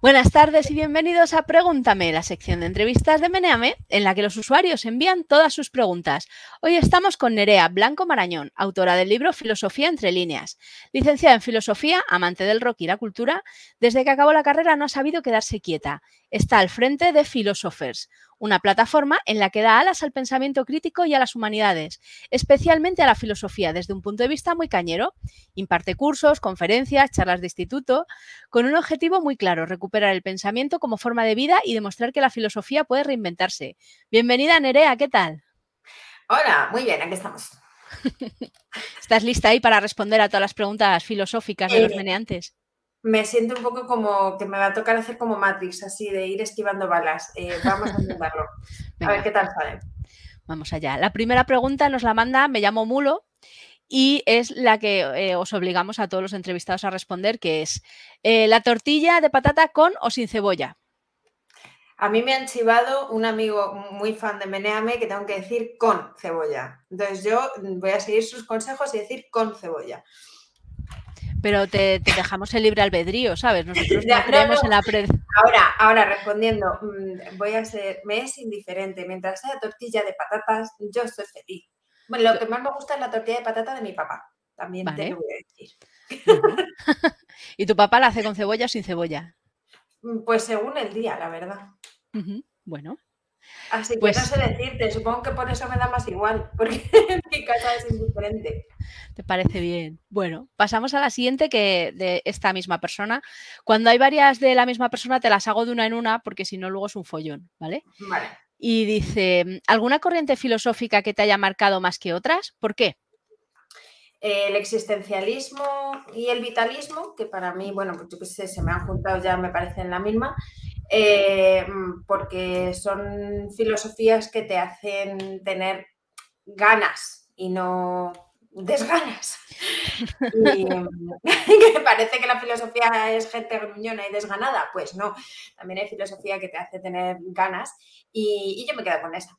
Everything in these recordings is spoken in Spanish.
Buenas tardes y bienvenidos a Pregúntame, la sección de entrevistas de Meneame, en la que los usuarios envían todas sus preguntas. Hoy estamos con Nerea Blanco Marañón, autora del libro Filosofía entre líneas. Licenciada en Filosofía, amante del rock y la cultura, desde que acabó la carrera no ha sabido quedarse quieta. Está al frente de Philosophers, una plataforma en la que da alas al pensamiento crítico y a las humanidades, especialmente a la filosofía desde un punto de vista muy cañero. Imparte cursos, conferencias, charlas de instituto, con un objetivo muy claro, recuperar el pensamiento como forma de vida y demostrar que la filosofía puede reinventarse. Bienvenida, Nerea, ¿qué tal? Hola, muy bien, aquí estamos. ¿Estás lista ahí para responder a todas las preguntas filosóficas de los eh, meneantes? Me siento un poco como que me va a tocar hacer como Matrix, así de ir esquivando balas. Eh, vamos a intentarlo. a ver qué tal sale. Vamos allá. La primera pregunta nos la manda, me llamo Mulo, y es la que eh, os obligamos a todos los entrevistados a responder, que es eh, la tortilla de patata con o sin cebolla. A mí me han chivado un amigo muy fan de Meneame que tengo que decir con cebolla. Entonces yo voy a seguir sus consejos y decir con cebolla pero te, dejamos el libre albedrío, ¿sabes? Nosotros no creemos en la Ahora, ahora respondiendo, mm, voy a ser, me es indiferente. Mientras sea tortilla de patatas, yo estoy feliz. Bueno, lo que más me gusta es la tortilla de patata de mi papá. También te lo voy a decir. ¿Y tu papá la hace con cebolla o sin cebolla? Mm, pues según el día, la verdad. Bueno, Así que no pues sé decirte, supongo que por eso me da más igual, porque mi casa es indiferente. ¿Te parece bien? Bueno, pasamos a la siguiente que de esta misma persona. Cuando hay varias de la misma persona, te las hago de una en una, porque si no, luego es un follón, ¿vale? Vale. Y dice, ¿alguna corriente filosófica que te haya marcado más que otras? ¿Por qué? el existencialismo y el vitalismo, que para mí, bueno, pues yo qué sé, se me han juntado ya, me parecen la misma, eh, porque son filosofías que te hacen tener ganas y no desganas. Y que parece que la filosofía es gente gruñona y desganada. Pues no, también hay filosofía que te hace tener ganas y, yo me quedo con esa.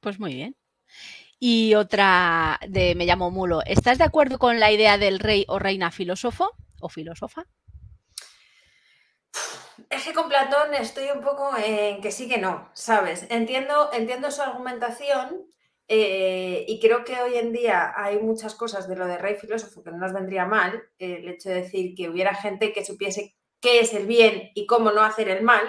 Pues muy bien. Y otra de Me llamo Mulo. ¿Estás de acuerdo con la idea del rey o reina filósofo o filósofa? Es que con Platón estoy un poco en que sí que no, ¿sabes? Entiendo, entiendo su argumentación eh, y creo que hoy en día hay muchas cosas de lo de rey filósofo que no nos vendría mal. el hecho de decir que hubiera gente que supiese qué es el bien y cómo no hacer el mal,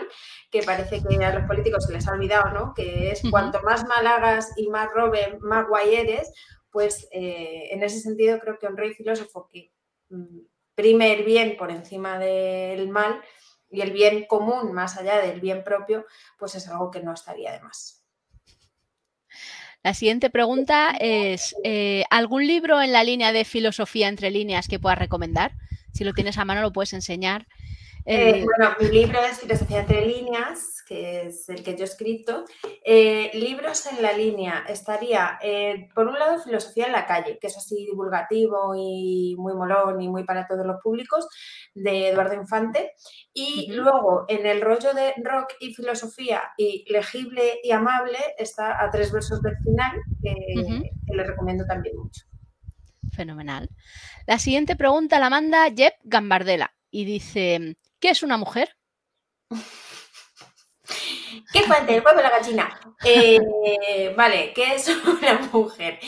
que parece que a los políticos se les ha olvidado, ¿no? Que es cuanto más mal hagas y más robe, más guay eres, pues eh, en ese sentido creo que un rey filósofo que mm, prime el bien por encima del mal, y el bien común más allá del bien propio, pues es algo que no estaría de más. La siguiente pregunta es, eh, ¿algún libro en la línea de filosofía entre líneas que puedas recomendar? Si lo tienes a mano lo puedes enseñar. Eh, bueno, mi libro es Filosofía entre líneas, que es el que yo he escrito. Eh, libros en la línea estaría, eh, por un lado, Filosofía en la calle, que es así divulgativo y muy molón y muy para todos los públicos, de Eduardo Infante. Y luego, en el rollo de rock y filosofía y legible y amable, está a tres versos del final, que, le recomiendo también mucho. Fenomenal. La siguiente pregunta la manda Jeb Gambardella y dice, ¿qué es una mujer? ¿Qué fuente? El pueblo de la gallina. Eh, vale, ¿qué es una mujer?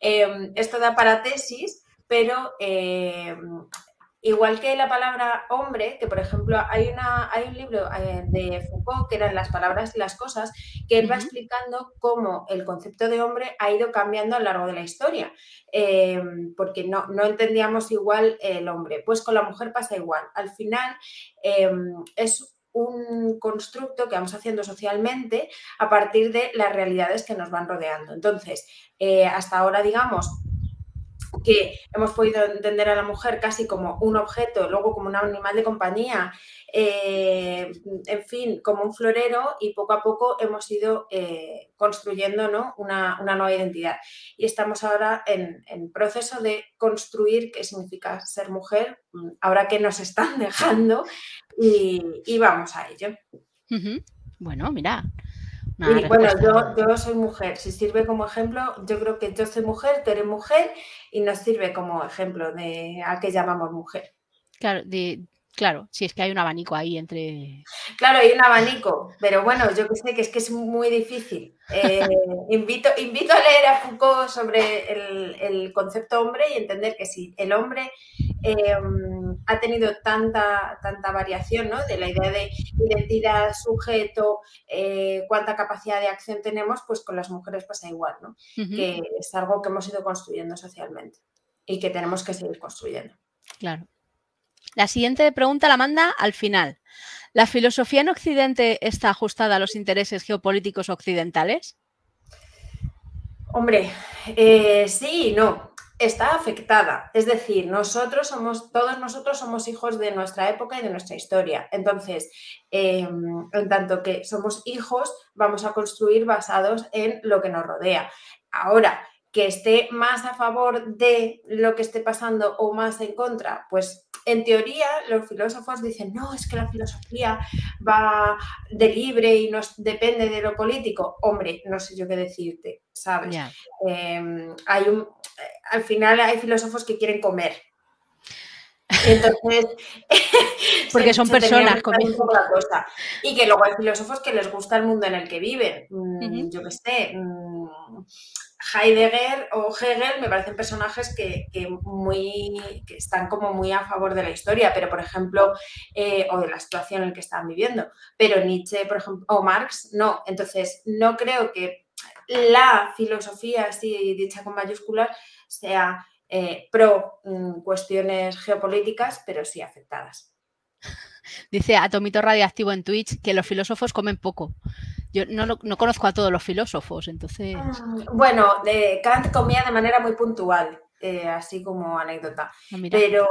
Em, esto da para tesis, pero em, igual que la palabra hombre, que por ejemplo hay, una, hay un libro eh, de Foucault que eran las palabras y las cosas, que él va explicando cómo el concepto de hombre ha ido cambiando a lo largo de la historia, em, porque no, no, entendíamos igual el hombre. Pues con la mujer pasa igual. Al final es un constructo que vamos haciendo socialmente a partir de las realidades que nos van rodeando. Entonces, eh, hasta ahora, digamos, que hemos podido entender a la mujer casi como un objeto, luego como un animal de compañía, eh, en fin, como un florero y poco a poco hemos ido eh, construyendo una, nueva identidad. Y estamos ahora en, proceso de construir qué significa ser mujer, ahora que nos están dejando y, vamos a ello. Bueno, mira, bueno, yo, soy mujer. Si sirve como ejemplo, yo creo que yo soy mujer, tú eres mujer y nos sirve como ejemplo de a qué llamamos mujer. Claro, de, Claro, si es que hay un abanico ahí entre. Claro, hay un abanico, pero bueno, yo que sé que es que es muy difícil. Eh, invito, invito a leer a Foucault sobre el, concepto hombre y entender que si el hombre em, ha tenido tanta, tanta variación ¿no? de la idea de identidad, sujeto, eh, cuánta capacidad de acción tenemos, pues con las mujeres pasa igual, ¿no? Que es algo que hemos ido construyendo socialmente y que tenemos que seguir construyendo. Claro. La siguiente pregunta la manda al final. ¿La filosofía en Occidente está ajustada a los intereses geopolíticos occidentales? Hombre, eh, sí y no. Está afectada. Es decir, nosotros somos, todos nosotros somos hijos de nuestra época y de nuestra historia. Entonces, em, en tanto que somos hijos, vamos a construir basados en lo que nos rodea. Ahora, que esté más a favor de lo que esté pasando o más en contra, pues en teoría los filósofos dicen, no, es que la filosofía va de libre y no depende de lo político. Hombre, no sé yo qué decirte, ¿sabes? Em, hay un, al final hay filósofos que quieren comer. Entonces, porque son personas cosa. Y que luego hay filósofos que les gusta el mundo en el que viven. Mm, yo qué sé, mm, Heidegger o Hegel me parecen personajes que, muy, que están como muy a favor de la historia, pero por ejemplo, eh, o de la situación en la que están viviendo. Pero Nietzsche, por ejemplo, o Marx, no. Entonces, no creo que la filosofía, así dicha con mayúsculas, sea eh, pro mm, cuestiones geopolíticas, pero sí afectadas. Dice Atomito Radiactivo en Twitch que los filósofos comen poco. Yo no, conozco a todos los filósofos, entonces. Mm, bueno, Kant comía de manera muy puntual, eh, así como anécdota. Ah, pero,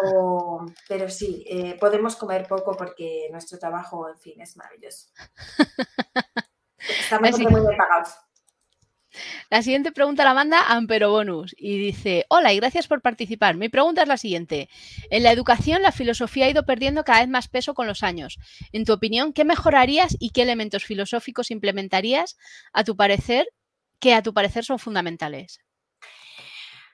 pero sí, eh, podemos comer poco porque nuestro trabajo, en fin, es maravilloso. Estamos muy bien pagados. La siguiente pregunta la manda Ampero Bonus y dice, hola y gracias por participar. Mi pregunta es la siguiente. En la educación la filosofía ha ido perdiendo cada vez más peso con los años. En tu opinión, ¿qué mejorarías y qué elementos filosóficos implementarías a tu parecer que a tu parecer son fundamentales?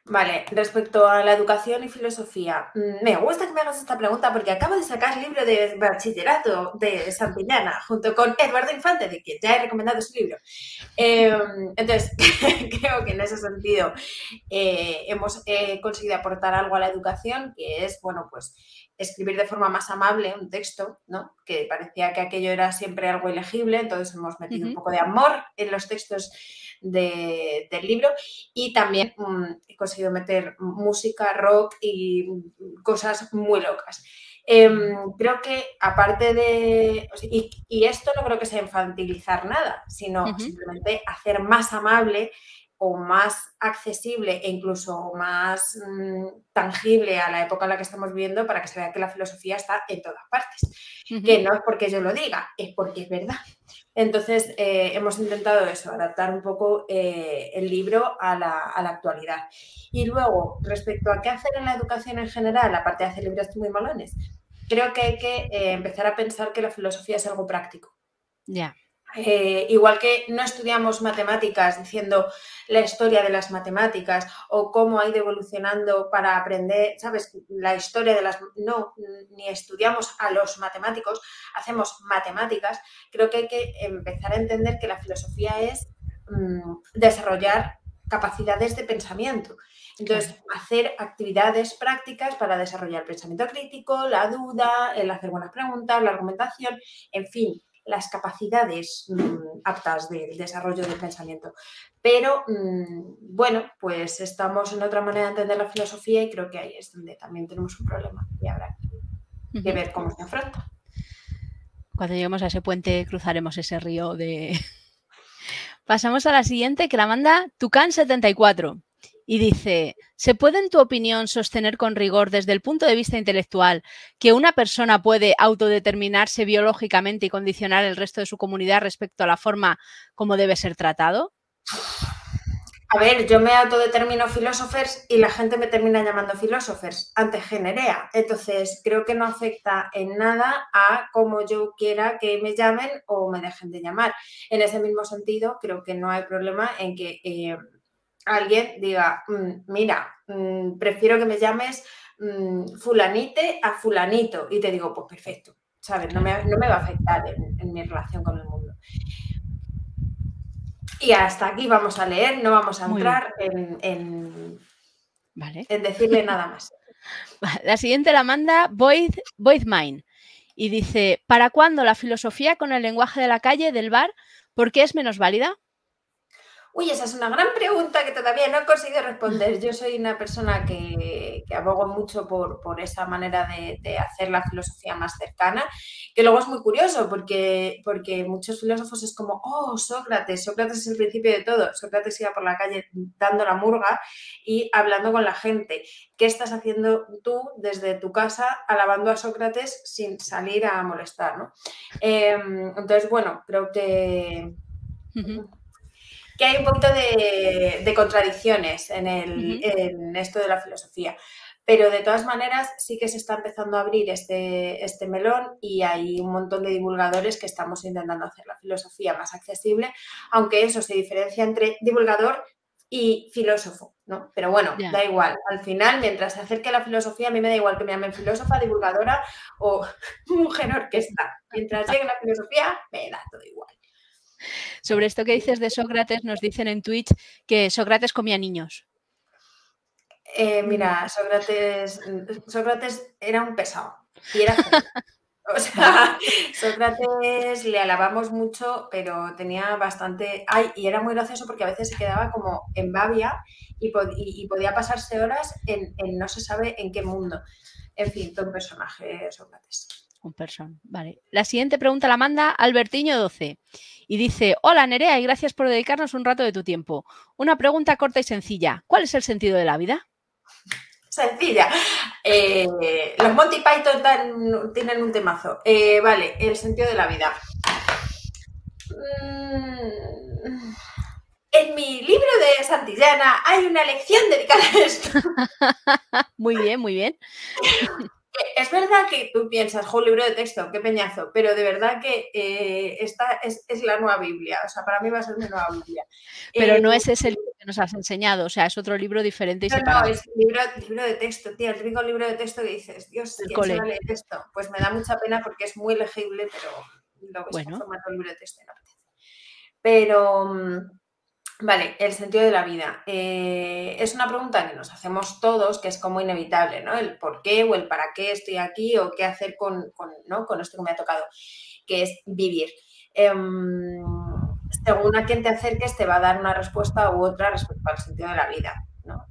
Vale, respecto a la educación y filosofía, mm, me gusta que me hagas esta pregunta porque acabo de sacar el libro de bachillerato de Santillana junto con Eduardo Infante, de quien ya he recomendado su libro. Em, entonces, creo que en ese sentido eh, hemos conseguido aportar algo a la educación, que es, bueno, pues escribir de forma más amable un texto, ¿no? Que parecía que aquello era siempre algo ilegible, entonces hemos metido un poco de amor en los textos del libro y también mm, he conseguido meter música, rock y cosas muy locas. Em, creo que aparte de, y, esto no creo que sea infantilizar nada, sino simplemente hacer más amable o más accesible e incluso más mm, tangible a la época en la que estamos viviendo para que se vea que la filosofía está en todas partes. Que no es porque yo lo diga, es porque es verdad. Entonces, eh, hemos intentado eso, adaptar un poco eh, el libro a la, actualidad. Y luego, respecto a qué hacer en la educación en general, aparte de hacer libros muy malones, creo que hay que eh, empezar a pensar que la filosofía es algo práctico. Ya. Eh, igual que no estudiamos matemáticas diciendo la historia de las matemáticas o cómo ha ido evolucionando para aprender, ¿sabes? La historia de las... No, ni estudiamos a los matemáticos, hacemos matemáticas. Creo que hay que empezar a entender que la filosofía es mm, desarrollar capacidades de pensamiento. Entonces, hacer actividades prácticas para desarrollar el pensamiento crítico, la duda, el hacer buenas preguntas, la argumentación, en fin, las capacidades mm, aptas del desarrollo del pensamiento. Pero mm, bueno, pues estamos en otra manera de entender la filosofía y creo que ahí es donde también tenemos un problema y habrá que ver cómo se afronta. Cuando lleguemos a ese puente cruzaremos ese río de... Pasamos a la siguiente que la manda Tucán74 y dice, ¿se puede en tu opinión sostener con rigor desde el punto de vista intelectual que una persona puede autodeterminarse biológicamente y condicionar el resto de su comunidad respecto a la forma como debe ser tratado? A ver, yo me autodetermino filósofers y la gente me termina llamando filósofers ante generea. Entonces, creo que no afecta en nada a cómo yo quiera que me llamen o me dejen de llamar. En ese mismo sentido, creo que no hay problema en que... Eh, alguien diga, mm, mira, mm, prefiero que me llames mm, fulanite a fulanito y te digo, pues perfecto, ¿sabes? No me, va a afectar en, mi relación con el mundo. Y hasta aquí vamos a leer, no vamos a entrar en, en decirle nada más. La siguiente la manda Void, Void Mine y dice, ¿para cuándo la filosofía con el lenguaje de la calle, del bar, por qué es menos válida? Uy, esa es una gran pregunta que todavía no he conseguido responder. Yo soy una persona que, abogo mucho por, esa manera de, hacer la filosofía más cercana, que luego es muy curioso porque, porque muchos filósofos es como, oh, Sócrates, Sócrates es el principio de todo. Sócrates iba por la calle dando la murga y hablando con la gente. ¿Qué estás haciendo tú desde tu casa alabando a Sócrates sin salir a molestar? ¿no? Em, entonces, bueno, creo que que hay un poquito de, contradicciones en, esto de la filosofía. Pero de todas maneras sí que se está empezando a abrir este, este melón y hay un montón de divulgadores que estamos intentando hacer la filosofía más accesible, aunque eso se diferencia entre divulgador y filósofo, ¿no? Pero bueno, da igual. Al final, mientras se acerque la filosofía, a mí me da igual que me llamen filósofa, divulgadora o mujer orquesta. Mientras llegue la filosofía, me da todo igual. Sobre esto que dices de Sócrates, nos dicen en Twitch que Sócrates comía niños. Eh, mira, Sócrates, Sócrates era un pesado y era O sea, Sócrates le alabamos mucho, pero tenía bastante. Ay, y era muy gracioso porque a veces se quedaba como en babia y, podía pasarse horas en, no se sabe en qué mundo. En fin, todo un personaje, Sócrates. Un person, vale. La siguiente pregunta la manda Albertiño 12 y dice: Hola Nerea y gracias por dedicarnos un rato de tu tiempo. Una pregunta corta y sencilla: ¿Cuál es el sentido de la vida? Sencilla. Eh, los Monty Python tienen un temazo. Eh, vale, el sentido de la vida. Mm, en mi libro de Santillana hay una lección dedicada a esto. muy bien, muy bien. Es verdad que tú piensas, un libro de texto, qué peñazo, pero de verdad que eh, esta es, la nueva Biblia. O sea, para mí va a ser mi nueva Biblia. Pero no eh, es ese libro que nos has enseñado, o sea, es otro libro diferente y no, separado. No, es libro, libro de texto, tía, el rico libro de texto que dices, Dios, ¿quién se va a leer esto? Pues me da mucha pena porque es muy legible, pero lo ves bueno. formato libro de texto no Pero mm, Vale, el sentido de la vida. Eh, es una pregunta que nos hacemos todos, que es como inevitable, ¿no? El por qué o el para qué estoy aquí o qué hacer con, esto que me ha tocado, que es vivir. Em, según a quien te acerques, te va a dar una respuesta u otra respecto al sentido de la vida.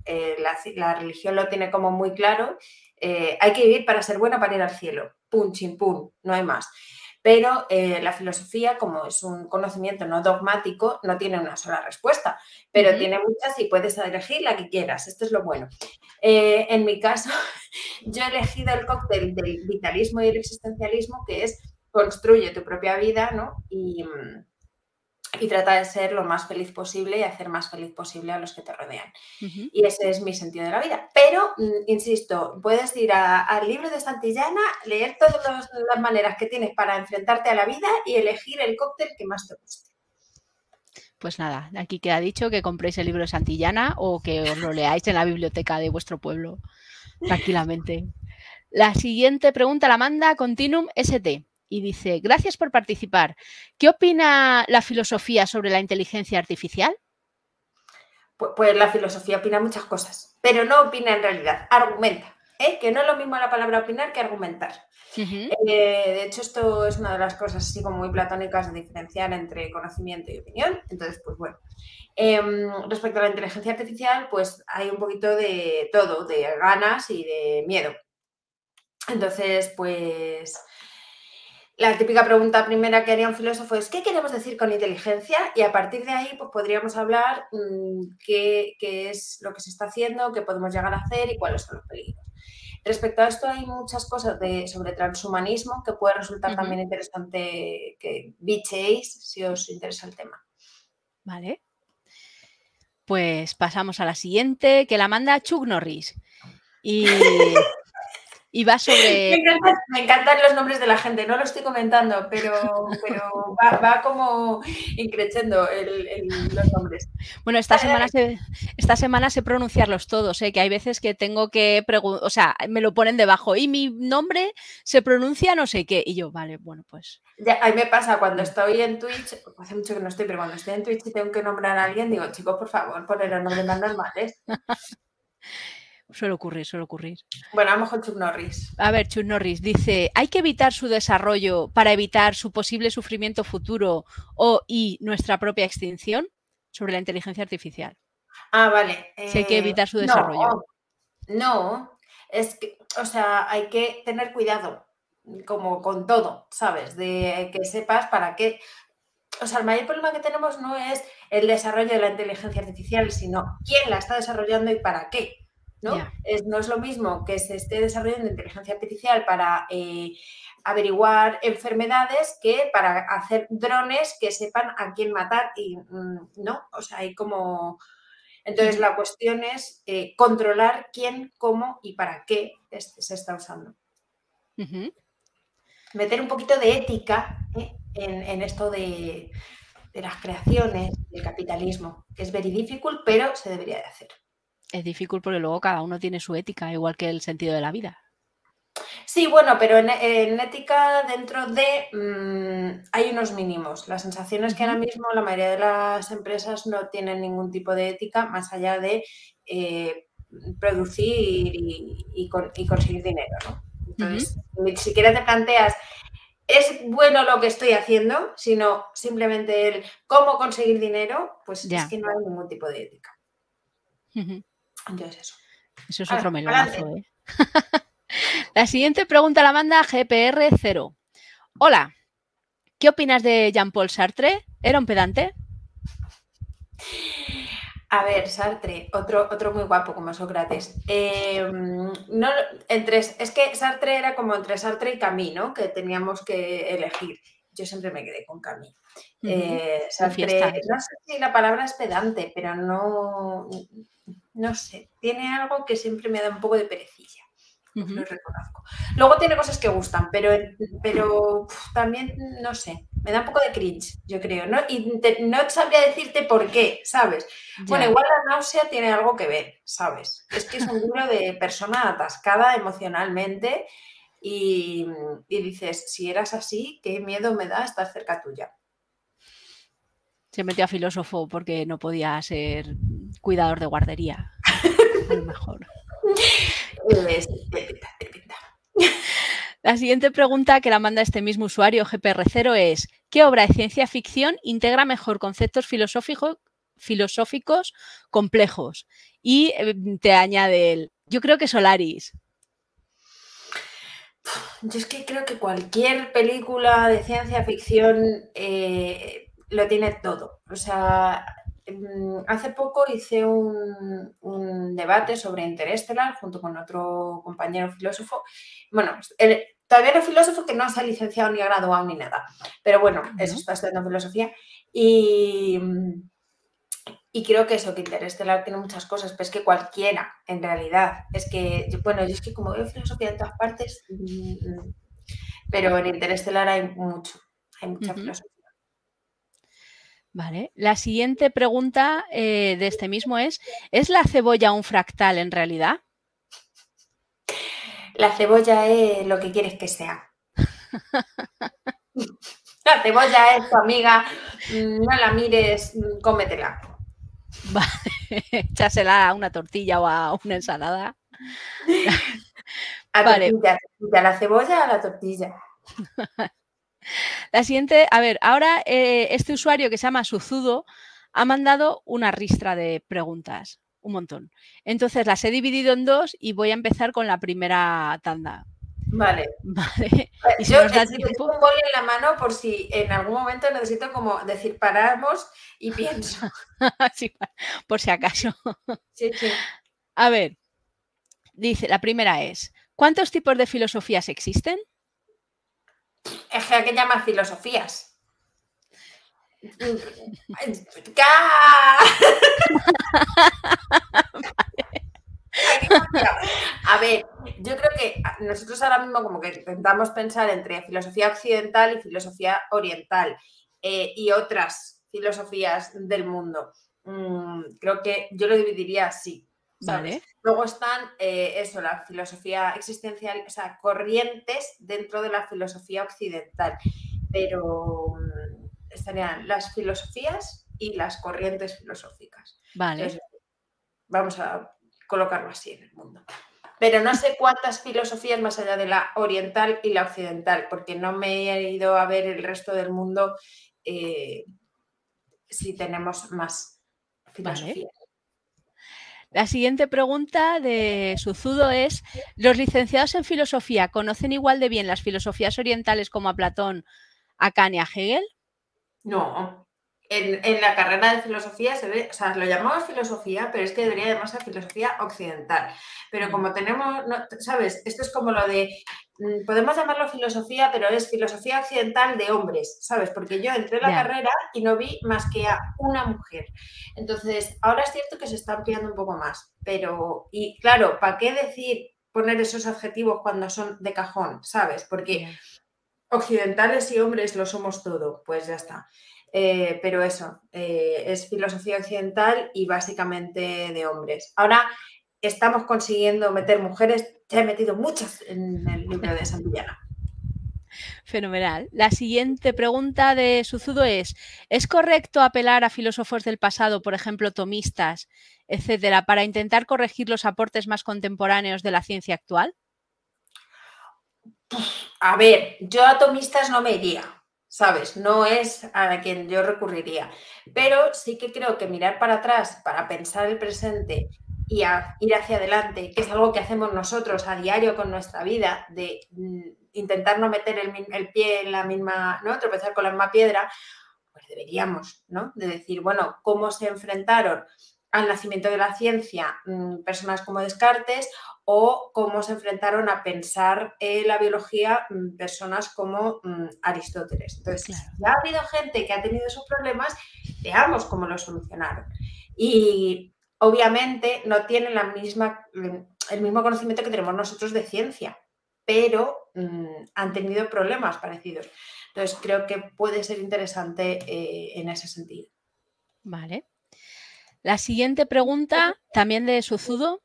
Eh, la, religión lo tiene como muy claro. Eh, hay que vivir para ser buena, para ir al cielo. Pum, chim, pum, no hay más. Pero eh, la filosofía, como es un conocimiento no dogmático, no tiene una sola respuesta, pero tiene muchas y puedes elegir la que quieras. Esto es lo bueno. Eh, en mi caso, yo he elegido el cóctel del vitalismo y el existencialismo, que es construye tu propia vida, ¿no? Y, mm, y trata de ser lo más feliz posible y hacer más feliz posible a los que te rodean. Y ese es mi sentido de la vida. Pero, mm, insisto, puedes ir al libro de Santillana, leer todas las maneras que tienes para enfrentarte a la vida y elegir el cóctel que más te guste. Pues nada, aquí queda dicho que compréis el libro de Santillana o que os lo leáis en la biblioteca de vuestro pueblo tranquilamente. La siguiente pregunta la manda Continuum ST y dice, gracias por participar. ¿Qué opina la filosofía sobre la inteligencia artificial? Pues, pues la filosofía opina muchas cosas, pero no opina en realidad, argumenta. ¿eh? Que no es lo mismo la palabra opinar que argumentar. Eh, de hecho, esto es una de las cosas así como muy platónicas de diferenciar entre conocimiento y opinión. Entonces, pues bueno. Em, respecto a la inteligencia artificial, pues hay un poquito de todo, de ganas y de miedo. Entonces, pues la típica pregunta primera que haría un filósofo es ¿qué queremos decir con inteligencia? Y a partir de ahí pues, podríamos hablar mm, qué, es lo que se está haciendo, qué podemos llegar a hacer y cuáles son los peligros. Respecto a esto hay muchas cosas de, sobre transhumanismo que puede resultar también interesante que bicheéis si os interesa el tema. Vale. Pues pasamos a la siguiente, que la manda Chuck Norris. Y y va sobre... Me, encantan los nombres de la gente, no lo estoy comentando, pero, pero va, como increciendo los nombres. Bueno, esta semana, se, esta semana sé pronunciarlos todos, ¿eh? que hay veces que tengo que preguntar, o sea, me lo ponen debajo y mi nombre se pronuncia no sé qué. Y yo, vale, bueno, pues... Ya, a mí me pasa cuando estoy en Twitch, hace mucho que no estoy, pero cuando estoy en Twitch y tengo que nombrar a alguien, digo, chicos, por favor, poner los nombres más normales. Suele ocurrir, suele ocurrir. Bueno, a lo mejor Chuck Norris. A ver, Chuck Norris dice, ¿hay que evitar su desarrollo para evitar su posible sufrimiento futuro o y nuestra propia extinción? Sobre la inteligencia artificial. Ah, vale. Si hay que evitar su eh, desarrollo. No, es que, o sea, hay que tener cuidado, como con todo, ¿sabes? De que sepas para qué. O sea, el mayor problema que tenemos no es el desarrollo de la inteligencia artificial, sino quién la está desarrollando y para qué. ¿No? Es, no es lo mismo que se esté desarrollando inteligencia artificial para eh, averiguar enfermedades que para hacer drones que sepan a quién matar y mm, no, o sea, hay como... Entonces la cuestión es eh, controlar quién, cómo y para qué se está usando. Meter un poquito de ética ¿eh? en, esto de, de las creaciones, del capitalismo, que es very difficult, pero se debería de hacer es difícil porque luego cada uno tiene su ética, igual que el sentido de la vida. Sí, bueno, pero en, ética dentro de mm, hay unos mínimos. La sensación es que ahora mismo la mayoría de las empresas no tienen ningún tipo de ética más allá de eh, producir y, conseguir dinero, ¿no? Entonces, ni siquiera te planteas es bueno lo que estoy haciendo, sino simplemente el cómo conseguir dinero, pues es que no hay ningún tipo de ética. Entonces eso. Eso es otro melonazo, ¿eh? la siguiente pregunta la manda GPR0. Hola, ¿qué opinas de Jean-Paul Sartre? ¿Era un pedante? A ver, Sartre, otro, otro muy guapo como Sócrates. Em, no, entre, es que Sartre era como entre Sartre y Camus, ¿no? Que teníamos que elegir. Yo siempre me quedé con Camus. Eh, Sartre, no sé si la palabra es pedante, pero no, no sé, tiene algo que siempre me da un poco de perecilla. Lo reconozco. Luego tiene cosas que gustan, pero, pero también, no sé, me da un poco de cringe, yo creo. ¿no? Y no sabría decirte por qué, ¿sabes? Bueno, igual la náusea tiene algo que ver, ¿sabes? Es que es un libro de persona atascada emocionalmente y, y dices, si eras así, qué miedo me da estar cerca tuya. Se metió a filósofo porque no podía ser cuidador de guardería. A lo mejor. La siguiente pregunta que la manda este mismo usuario, GPR0, es: ¿Qué obra de ciencia ficción integra mejor conceptos filosóficos, filosóficos complejos? Y eh, te añade él: Yo creo que Solaris. Yo es que creo que cualquier película de ciencia ficción eh, lo tiene todo. O sea, Mm, hace poco hice un, debate sobre Interestelar junto con otro compañero filósofo. Bueno, todavía no filósofo que no se ha licenciado ni ha graduado ni nada, pero bueno, eso está estudiando filosofía. Y, y creo que eso, que Interestelar tiene muchas cosas, pero es que cualquiera, en realidad. Es que, bueno, yo es que como veo filosofía en todas partes, mm, pero en Interestelar hay mucho, hay mucha filosofía. Vale. La siguiente pregunta eh, de este mismo es, ¿es la cebolla un fractal en realidad? La cebolla es lo que quieres que sea. la cebolla es tu amiga, no la mires, cómetela. Vale, échasela a una tortilla o a una ensalada. A, vale. a la cebolla a la tortilla. La siguiente, a ver, ahora eh, este usuario que se llama Suzudo ha mandado una ristra de preguntas, un montón. Entonces las he dividido en dos y voy a empezar con la primera tanda. Vale. Vale. Y si Yo necesito un boli en la mano por si en algún momento necesito como decir paramos y pienso. por si acaso. Sí, sí. A ver, dice, la primera es, ¿cuántos tipos de filosofías existen? Es que llama filosofías. A ver, yo creo que nosotros ahora mismo como que intentamos pensar entre filosofía occidental y filosofía oriental eh, y otras filosofías del mundo. Mm, creo que yo lo dividiría así. Luego están eh, eso, la filosofía existencial, o sea, corrientes dentro de la filosofía occidental. Pero mm, estarían las filosofías y las corrientes filosóficas. Vale. vamos a colocarlo así en el mundo. Pero no sé cuántas filosofías más allá de la oriental y la occidental, porque no me he ido a ver el resto del mundo eh, si tenemos más filosofías. La siguiente pregunta de Suzudo es, ¿los licenciados en filosofía conocen igual de bien las filosofías orientales como a Platón, a Kant y a Hegel? No, en, la carrera de filosofía se ve, o sea, lo llamamos filosofía, pero es que debería llamarse filosofía occidental. Pero como tenemos, ¿sabes? Esto es como lo de, mm, podemos llamarlo filosofía, pero es filosofía occidental de hombres, ¿sabes? Porque yo entré en la carrera y no vi más que a una mujer. Entonces, ahora es cierto que se está ampliando un poco más, pero, y claro, ¿para qué decir poner esos adjetivos cuando son de cajón, ¿sabes? Porque occidentales y hombres lo somos todo, pues ya está. Eh, pero eso, eh, es filosofía occidental y básicamente de hombres. Ahora estamos consiguiendo meter mujeres, ya he metido muchas en el libro de Santillana. Fenomenal. La siguiente pregunta de Suzudo es, ¿es correcto apelar a filósofos del pasado, por ejemplo, tomistas, etcétera, para intentar corregir los aportes más contemporáneos de la ciencia actual? A ver, yo a tomistas no me iría. ¿Sabes? No es a quien yo recurriría. Pero sí que creo que mirar para atrás para pensar el presente y ir hacia adelante, que es algo que hacemos nosotros a diario con nuestra vida, de mm, intentar no meter el, pie en la misma, ¿no? Tropezar con la misma piedra, pues deberíamos, ¿no? De decir, bueno, cómo se enfrentaron al nacimiento de la ciencia mm, personas como Descartes o cómo se enfrentaron a pensar la biología mm, personas como mm, Aristóteles. Entonces, ya ha habido gente que ha tenido esos problemas, veamos cómo lo solucionaron. Y obviamente no tienen la misma, el mismo conocimiento que tenemos nosotros de ciencia, pero han tenido problemas parecidos. Entonces, creo que puede ser interesante eh, en ese sentido. Vale. La siguiente pregunta, también de Suzudo,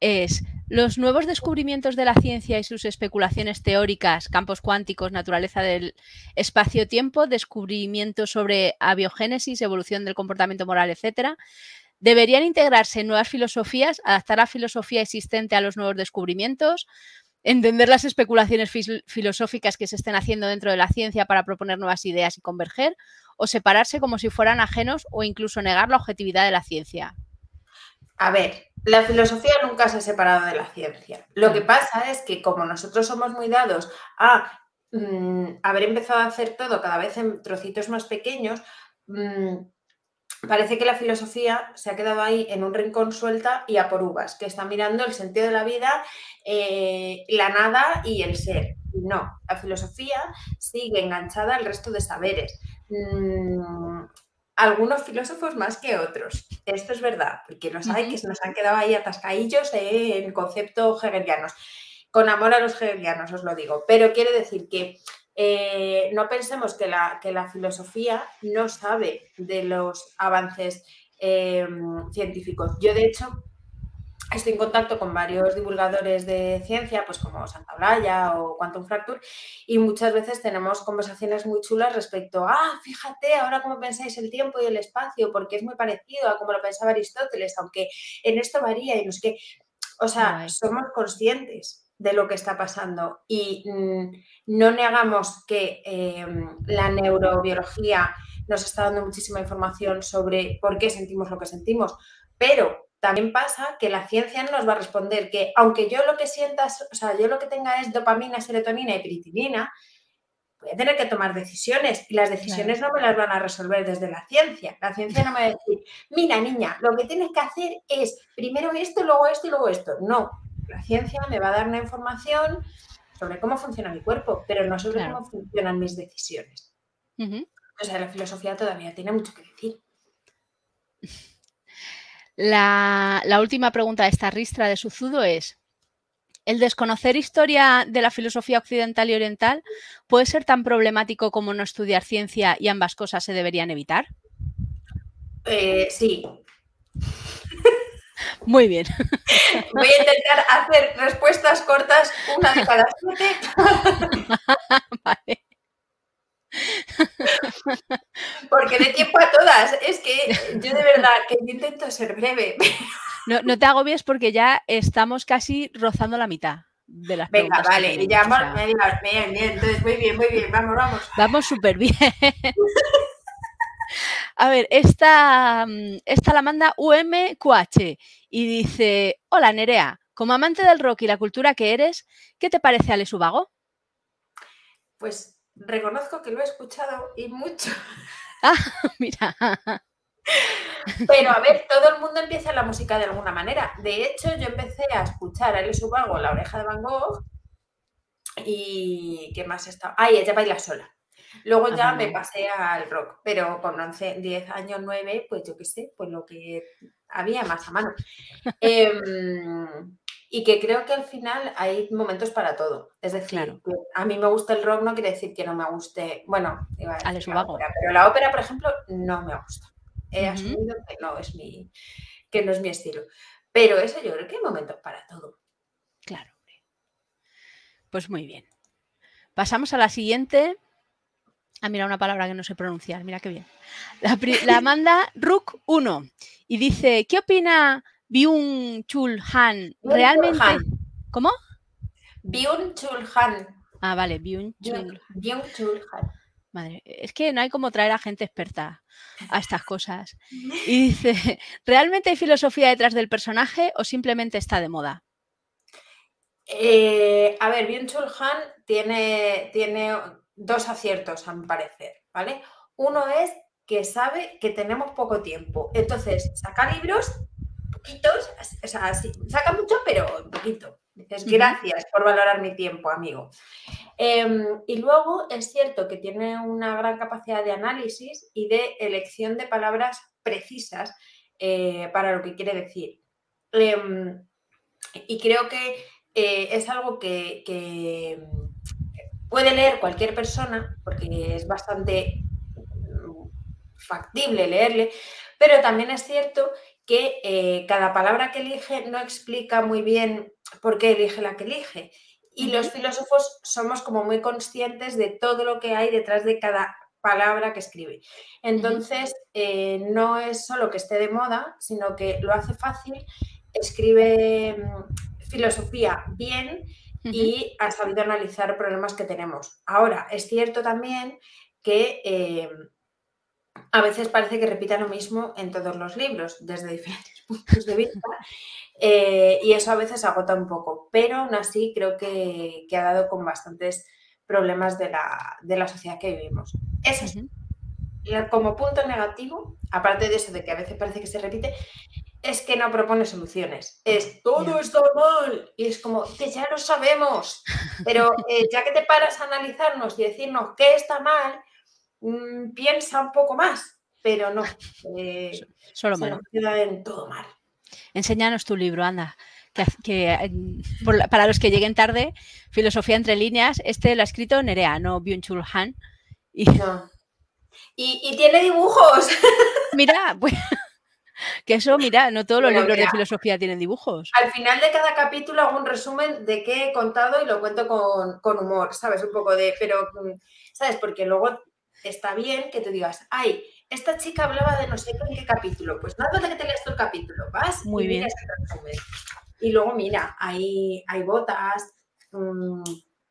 es, ¿los nuevos descubrimientos de la ciencia y sus especulaciones teóricas, campos cuánticos, naturaleza del espacio-tiempo, descubrimientos sobre abiogénesis, evolución del comportamiento moral, etcétera, deberían integrarse en nuevas filosofías, adaptar la filosofía existente a los nuevos descubrimientos, entender las especulaciones filosóficas que se estén haciendo dentro de la ciencia para proponer nuevas ideas y converger, o separarse como si fueran ajenos o incluso negar la objetividad de la ciencia. A ver, la filosofía nunca se ha separado de la ciencia. Lo que pasa es que como nosotros somos muy dados a mm, haber empezado a hacer todo cada vez en trocitos más pequeños, mm, parece que la filosofía se ha quedado ahí en un rincón suelta y a por uvas, que está mirando el sentido de la vida, eh, la nada y el ser. No, la filosofía sigue enganchada al resto de saberes. Mm, algunos filósofos más que otros. Esto es verdad, porque los hay que se nos han quedado ahí atascadillos en conceptos hegelianos. Con amor a los hegelianos, os lo digo. Pero quiere decir que eh, no pensemos que la, que la, filosofía no sabe de los avances eh, científicos. Yo, de hecho, estoy en contacto con varios divulgadores de ciencia, pues como Santa Blaya o Quantum Fracture, y muchas veces tenemos conversaciones muy chulas respecto a, ah, fíjate, ahora cómo pensáis el tiempo y el espacio, porque es muy parecido a como lo pensaba Aristóteles, aunque en esto varía y no es que, o sea, somos conscientes de lo que está pasando y mm, no negamos que em, la neurobiología nos está dando muchísima información sobre por qué sentimos lo que sentimos, pero también pasa que la ciencia nos va a responder que aunque yo lo que sientas, o sea, yo lo que tenga es dopamina, serotonina y piritinina, voy a tener que tomar decisiones y las decisiones no me las van a resolver desde la ciencia. La ciencia no me va a decir, mira niña, lo que tienes que hacer es primero esto, luego esto y luego esto. No, la ciencia me va a dar una información sobre cómo funciona mi cuerpo, pero no sobre cómo funcionan mis decisiones. O sea, la filosofía todavía tiene mucho que decir. La, la última pregunta de esta ristra de Suzudo es, ¿el desconocer historia de la filosofía occidental y oriental puede ser tan problemático como no estudiar ciencia y ambas cosas se deberían evitar? Eh, sí. Muy bien. Voy a intentar hacer respuestas cortas, una de cada siete. vale. Porque de tiempo a todas. Es que yo de verdad que yo intento ser breve. No, no te agobies porque ya estamos casi rozando la mitad de las Venga, vale, ya vamos, bien, bien, entonces muy bien, muy bien, vamos, vamos. Vamos súper bien. A ver, esta, mm, esta la manda UMQH y dice, hola Nerea, como amante del rock y la cultura que eres, ¿qué te parece Ale Subago? Pues reconozco que lo he escuchado y mucho. Ah, mira. Pero a ver, todo el mundo empieza la música de alguna manera. De hecho, yo empecé a escuchar a Ale Subago, La oreja de Van Gogh, y ¿qué más está? Ay, ella baila sola. Luego ya me pasé al rock, pero con 11, 10 años, 9, pues yo qué sé, pues lo que había más a mano. Em, y que creo que al final hay momentos para todo. Es decir, a mí me gusta el rock, no quiere decir que no me guste, bueno, iba a decir la ópera, pero la ópera, por ejemplo, no me gusta. He asumido que no es mi, que no es mi estilo. Pero eso yo creo que hay momentos para todo. Claro. Pues muy bien. Pasamos a la siguiente, Ah, mira, una palabra que no sé pronunciar, mira qué bien. La, manda Rook 1 y dice, ¿qué opina Byung Chul Han? ¿Realmente? ¿Cómo? Byung Chul Han. Ah, vale, Byung Chul. Byung Chul Han. Madre, es que no hay como traer a gente experta a estas cosas. Y dice, ¿realmente hay filosofía detrás del personaje o simplemente está de moda? Eh, a ver, Byung Chul Han tiene, tiene dos aciertos, a mi parecer, ¿vale? Uno es que sabe que tenemos poco tiempo. Entonces, saca libros, poquitos, o sea, saca mucho, pero poquito. Dices, gracias por valorar mi tiempo, amigo. Em, y luego es cierto que tiene una gran capacidad de análisis y de elección de palabras precisas eh, para lo que quiere decir. Em, y creo que eh, es algo que puede leer cualquier persona, porque es bastante mm, factible leerle, pero también es cierto que eh, cada palabra que elige no explica muy bien por qué elige la que elige. Y los filósofos somos como muy conscientes de todo lo que hay detrás de cada palabra que escribe. Entonces, eh, no es solo que esté de moda, sino que lo hace fácil, escribe mm, filosofía bien y ha sabido analizar problemas que tenemos. Ahora, es cierto también que eh, a veces parece que repita lo mismo en todos los libros, desde diferentes puntos de vista, eh, y eso a veces agota un poco, pero aún así creo que, ha dado con bastantes problemas de la, sociedad que vivimos. Eso sí. Como punto negativo, aparte de eso de que a veces parece que se repite, es que no propone soluciones. Es todo está mal. Y es como, que ya lo sabemos. Pero eh, ya que te paras a analizarnos y decirnos qué está mal, piensa un poco más. Pero no. Eh, Solo se nos queda en todo mal. Enséñanos tu libro, anda. Que, para los que lleguen tarde, Filosofía entre líneas, este lo ha escrito Nerea, no Byung-Chul Han. Y... Y, y tiene dibujos. Mira, pues que eso, mira, no todos los libros de filosofía tienen dibujos. Al final de cada capítulo hago un resumen de qué he contado y lo cuento con, humor, ¿sabes? Un poco de, pero, mm, ¿sabes? Porque luego está bien que te digas, ay, esta chica hablaba de no sé en qué capítulo. Pues no hace que te leas todo el capítulo, vas Muy y bien. Y luego, mira, hay, hay botas, mm,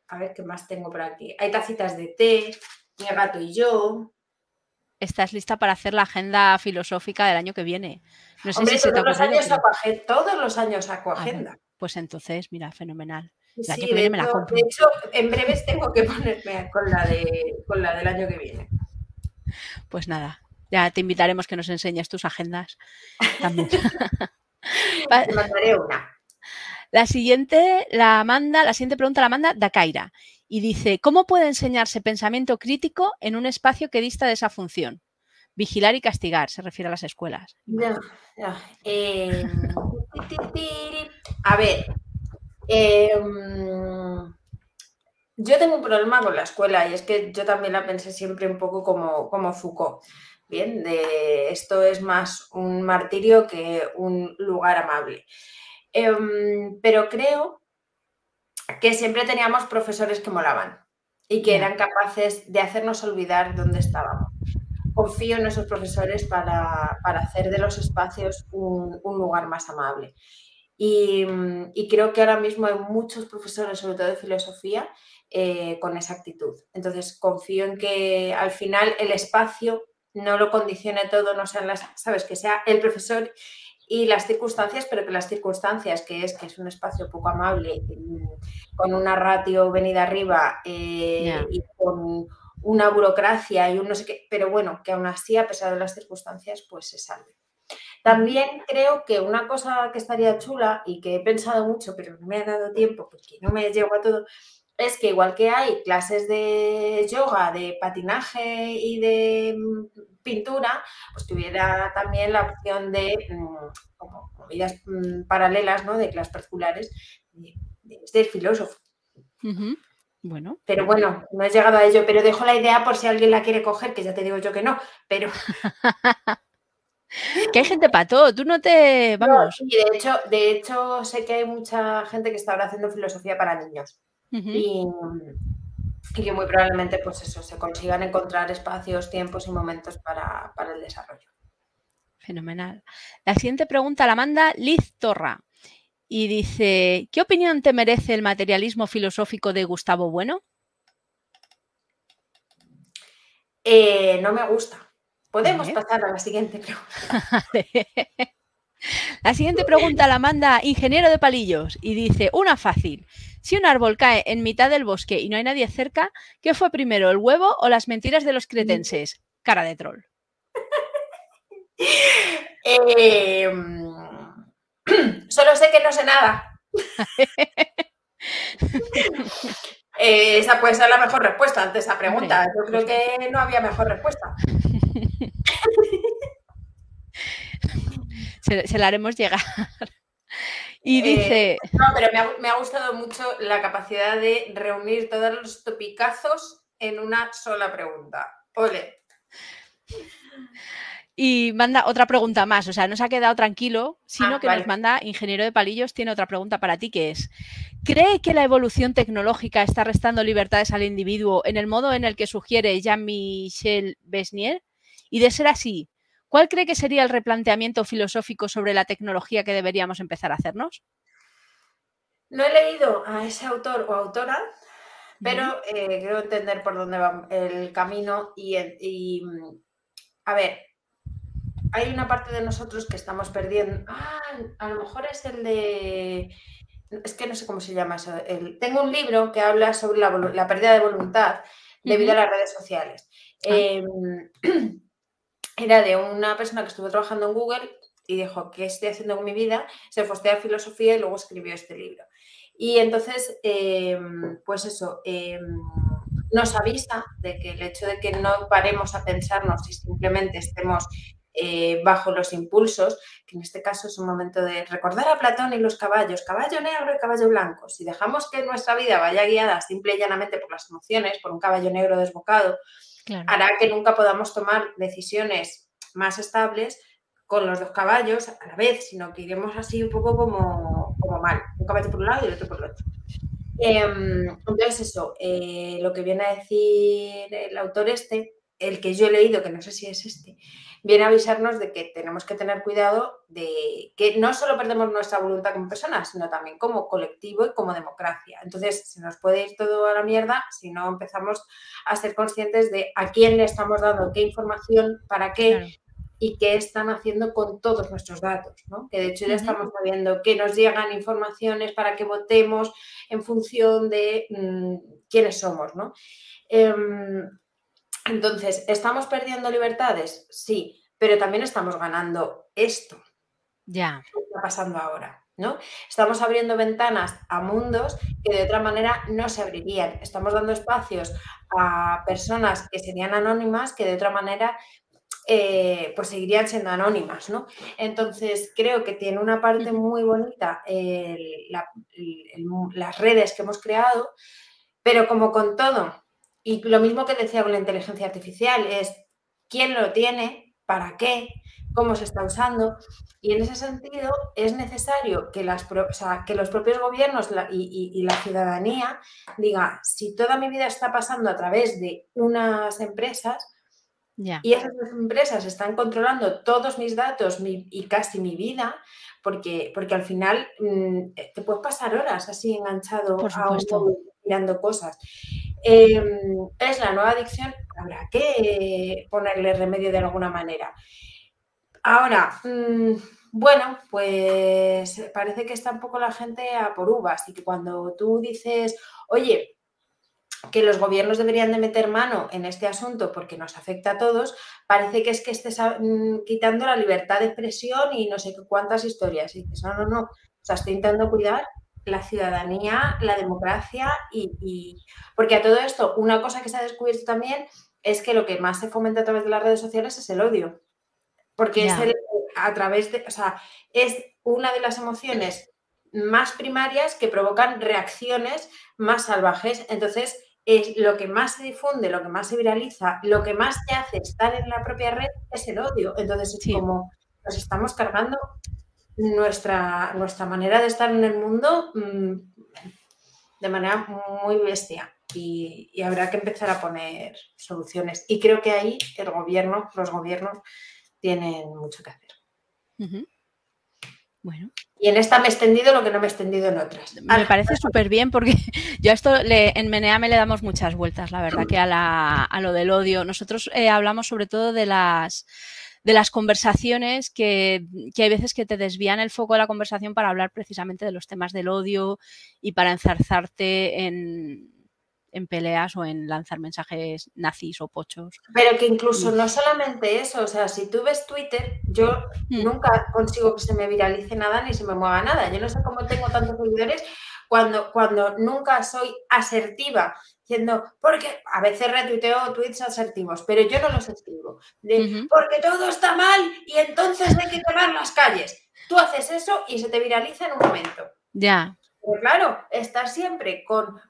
a ver qué más tengo por aquí. Hay tacitas de té, mi gato y yo, estás lista para hacer la agenda filosófica del año que viene. No sé si todos, los años saco, todos los años saco agenda. pues entonces, mira, fenomenal. El año que viene me la compro. De hecho, en breves tengo que ponerme con la, de, con la del año que viene. Pues nada, ya te invitaremos que nos enseñes tus agendas también. te mandaré una. La siguiente la manda, la siguiente pregunta la manda Dakaira y dice, ¿cómo puede enseñarse pensamiento crítico en un espacio que dista de esa función? Vigilar y castigar, se refiere a las escuelas. Em, a ver, em, yo tengo un problema con la escuela y es que yo también la pensé siempre un poco como, como Foucault. Bien, de esto es más un martirio que un lugar amable. Em, pero creo que siempre teníamos profesores que molaban y que eran capaces de hacernos olvidar dónde estábamos. Confío en esos profesores para, hacer de los espacios un, lugar más amable. Y, creo que ahora mismo hay muchos profesores, sobre todo de filosofía, eh, con esa actitud. Entonces, confío en que al final el espacio no lo condicione todo, no sean las, sabes, que sea el profesor y las circunstancias, pero que las circunstancias, que es que es un espacio poco amable, mm, con una ratio venida arriba eh, y con una burocracia y un no sé qué, pero bueno, que aún así, a pesar de las circunstancias, pues se salve. También creo que una cosa que estaría chula y que he pensado mucho, pero no me ha dado tiempo porque no me llego a todo, es que igual que hay clases de yoga, de patinaje y de mm, pintura, pues tuviera también la opción de mm, como movidas mm, paralelas, ¿no? De clases particulares de, filósofo. Bueno. Pero bueno, no he llegado a ello, pero dejo la idea por si alguien la quiere coger, que ya te digo yo que no, pero. que hay gente para todo, tú no te. Vamos. de hecho, de hecho, sé que hay mucha gente que está ahora haciendo filosofía para niños y, que muy probablemente pues eso, se consigan encontrar espacios, tiempos y momentos para, el desarrollo. Fenomenal. La siguiente pregunta la manda Liz Torra y dice, ¿qué opinión te merece el materialismo filosófico de Gustavo Bueno? Eh, no me gusta. Podemos pasar a la siguiente pregunta. la siguiente pregunta la manda Ingeniero de Palillos y dice, una fácil. Si un árbol cae en mitad del bosque y no hay nadie cerca, ¿qué fue primero, el huevo o las mentiras de los cretenses? Cara de troll. Em, solo sé que no sé nada. Eh, esa puede ser la mejor respuesta ante esa pregunta. Yo creo que no había mejor respuesta. Se la haremos llegar. Y eh, dice... no, pero me ha, gustado mucho la capacidad de reunir todos los topicazos en una sola pregunta. Ole. Y manda otra pregunta más, o sea, no se ha quedado tranquilo, sino ah, que nos manda, ingeniero de palillos, tiene otra pregunta para ti que es, ¿cree que la evolución tecnológica está restando libertades al individuo en el modo en el que sugiere Jean-Michel Besnier? Y de ser así, ¿Cuál cree que sería el replanteamiento filosófico sobre la tecnología que deberíamos empezar a hacernos? No he leído a ese autor o autora, pero eh, quiero entender por dónde va el camino y, a ver, hay una parte de nosotros que estamos perdiendo. Ah, a lo mejor es el de. Es que no sé cómo se llama eso. tengo un libro que habla sobre la, pérdida de voluntad debido a las redes sociales. Ah. Em, era de una persona que estuvo trabajando en Google y dijo, ¿qué estoy haciendo con mi vida? Se fue a filosofía y luego escribió este libro. Y entonces, em, pues eso, em, nos avisa de que el hecho de que no paremos a pensarnos y simplemente estemos eh, bajo los impulsos, que en este caso es un momento de recordar a Platón y los caballos, caballo negro y caballo blanco. Si dejamos que nuestra vida vaya guiada simple y llanamente por las emociones, por un caballo negro desbocado, hará que nunca podamos tomar decisiones más estables con los dos caballos a la vez, sino que iremos así un poco como, mal, un caballo por un lado y el otro por el otro. Em, entonces, eso, eh, lo que viene a decir el autor este, el que yo he leído, que no sé si es este, viene a avisarnos de que tenemos que tener cuidado de que no solo perdemos nuestra voluntad como personas, sino también como colectivo y como democracia. Entonces, se nos puede ir todo a la mierda si no empezamos a ser conscientes de a quién le estamos dando qué información, para qué. y qué están haciendo con todos nuestros datos, ¿no? Que de hecho ya estamos sabiendo que nos llegan informaciones para que votemos en función de mm, quiénes somos, ¿no? Em, entonces, ¿estamos perdiendo libertades? Sí, pero también estamos ganando esto. Ya. ¿Qué está pasando ahora? ¿no? Estamos abriendo ventanas a mundos que de otra manera no se abrirían. Estamos dando espacios a personas que serían anónimas que de otra manera eh, pues seguirían siendo anónimas, ¿no? Entonces, creo que tiene una parte muy bonita las redes que hemos creado, pero como con todo, y lo mismo que decía con la inteligencia artificial, es quién lo tiene, para qué, cómo se está usando. Y en ese sentido es necesario que, las, que los propios gobiernos y, la ciudadanía diga, si toda mi vida está pasando a través de unas empresas y esas empresas están controlando todos mis datos y casi mi vida, porque, porque al final mm, te puedes pasar horas así enganchado a un mirando cosas. Em, es la nueva adicción, habrá que ponerle remedio de alguna manera. Ahora, mm, bueno, pues parece que está un poco la gente a por uvas y que cuando tú dices, oye, que los gobiernos deberían de meter mano en este asunto porque nos afecta a todos, parece que es que estés mm, quitando la libertad de expresión y no sé cuántas historias. Y dices, no, no, no, o sea, estoy intentando cuidar la ciudadanía, la democracia y, Porque a todo esto, una cosa que se ha descubierto también es que lo que más se fomenta a través de las redes sociales es el odio. Porque es a través de, o sea, es una de las emociones más primarias que provocan reacciones más salvajes. Entonces, es lo que más se difunde, lo que más se viraliza, lo que más te hace estar en la propia red es el odio. Entonces, es como nos estamos cargando nuestra, nuestra manera de estar en el mundo mm, de manera muy bestia. Y, y, habrá que empezar a poner soluciones. Y creo que ahí el gobierno, los gobiernos tienen mucho que hacer. Bueno. Y en esta me he extendido lo que no me he extendido en otras. Me parece súper bien porque yo a esto en Meneame le damos muchas vueltas, la verdad, que a, la, a lo del odio. Nosotros eh, hablamos sobre todo de las de las conversaciones que, que, hay veces que te desvían el foco de la conversación para hablar precisamente de los temas del odio y para enzarzarte en, en peleas o en lanzar mensajes nazis o pochos. Pero que incluso no solamente eso, o sea, si tú ves Twitter, yo hmm. nunca consigo que se me viralice nada ni se me mueva nada. Yo no sé cómo tengo tantos seguidores cuando, cuando nunca soy asertiva, diciendo, porque a veces retuiteo tweets asertivos, pero yo no los escribo. Porque todo está mal y entonces hay que quemar las calles. Tú haces eso y se te viraliza en un momento. Ya. Pues claro, estar siempre con...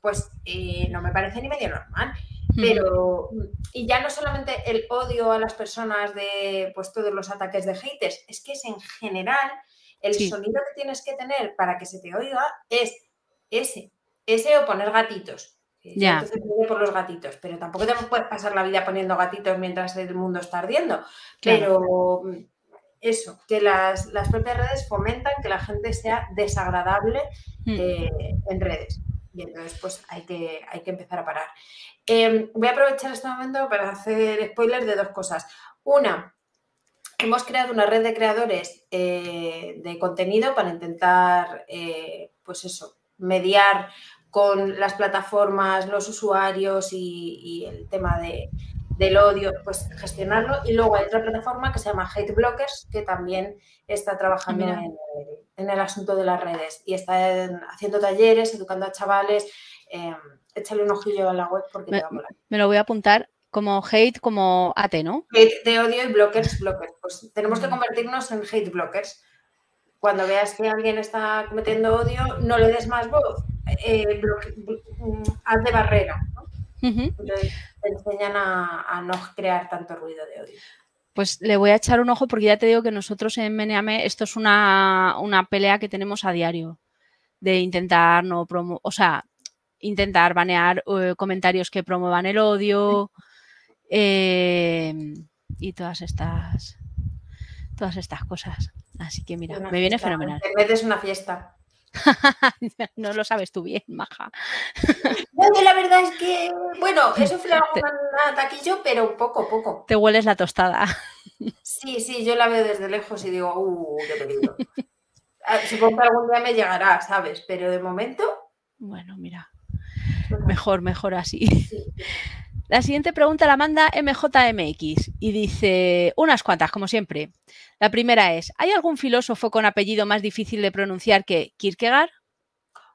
Pues eh, no me parece ni medio normal. Pero, y ya no solamente el odio a las personas de pues todos los ataques de haters, es que es en general el sonido que tienes que tener para que se te oiga es ese, ese o poner gatitos. Ya. Entonces por los gatitos, pero tampoco te puedes pasar la vida poniendo gatitos mientras el mundo está ardiendo. Pero eso, que las, propias redes fomentan que la gente sea desagradable hmm. eh, en redes. Y entonces, pues hay que, hay que empezar a parar. Em, voy a aprovechar este momento para hacer spoilers de dos cosas. Una, hemos creado una red de creadores eh, de contenido para intentar, eh, pues eso, mediar con las plataformas, los usuarios y el tema de, del odio, pues gestionarlo. Y luego hay otra plataforma que se llama Hate Blockers, que también está trabajando en el, asunto de las redes y está haciendo talleres, educando a chavales. Eh, échale un ojillo a la web porque me, te va a molar. Me lo voy a apuntar como hate, como AT, ¿no? Hate de odio y blockers, blockers. Pues tenemos que convertirnos en hate blockers. Cuando veas que alguien está cometiendo odio, no le des más voz. Eh, mm, haz de barrera. ¿no? Entonces, te enseñan a, no crear tanto ruido de odio. Pues le voy a echar un ojo porque ya te digo que nosotros en Meneame esto es una, pelea que tenemos a diario de intentar no promo o sea, intentar banear eh, comentarios que promuevan el odio em, y todas estas todas estas cosas. Así que mira, me viene fenomenal. vez es una fiesta. no lo sabes tú bien, maja. la verdad es que, bueno, eso fue un taquillo, pero poco, poco. Te hueles la tostada. Sí, sí, yo la veo desde lejos y digo, uh, qué peligro. Ah, supongo que algún día me llegará, ¿sabes? Pero de momento. Bueno, mira. Mejor, mejor así. La siguiente pregunta la manda MJMX y dice unas cuantas, como siempre. La primera es, ¿hay algún filósofo con apellido más difícil de pronunciar que Kierkegaard?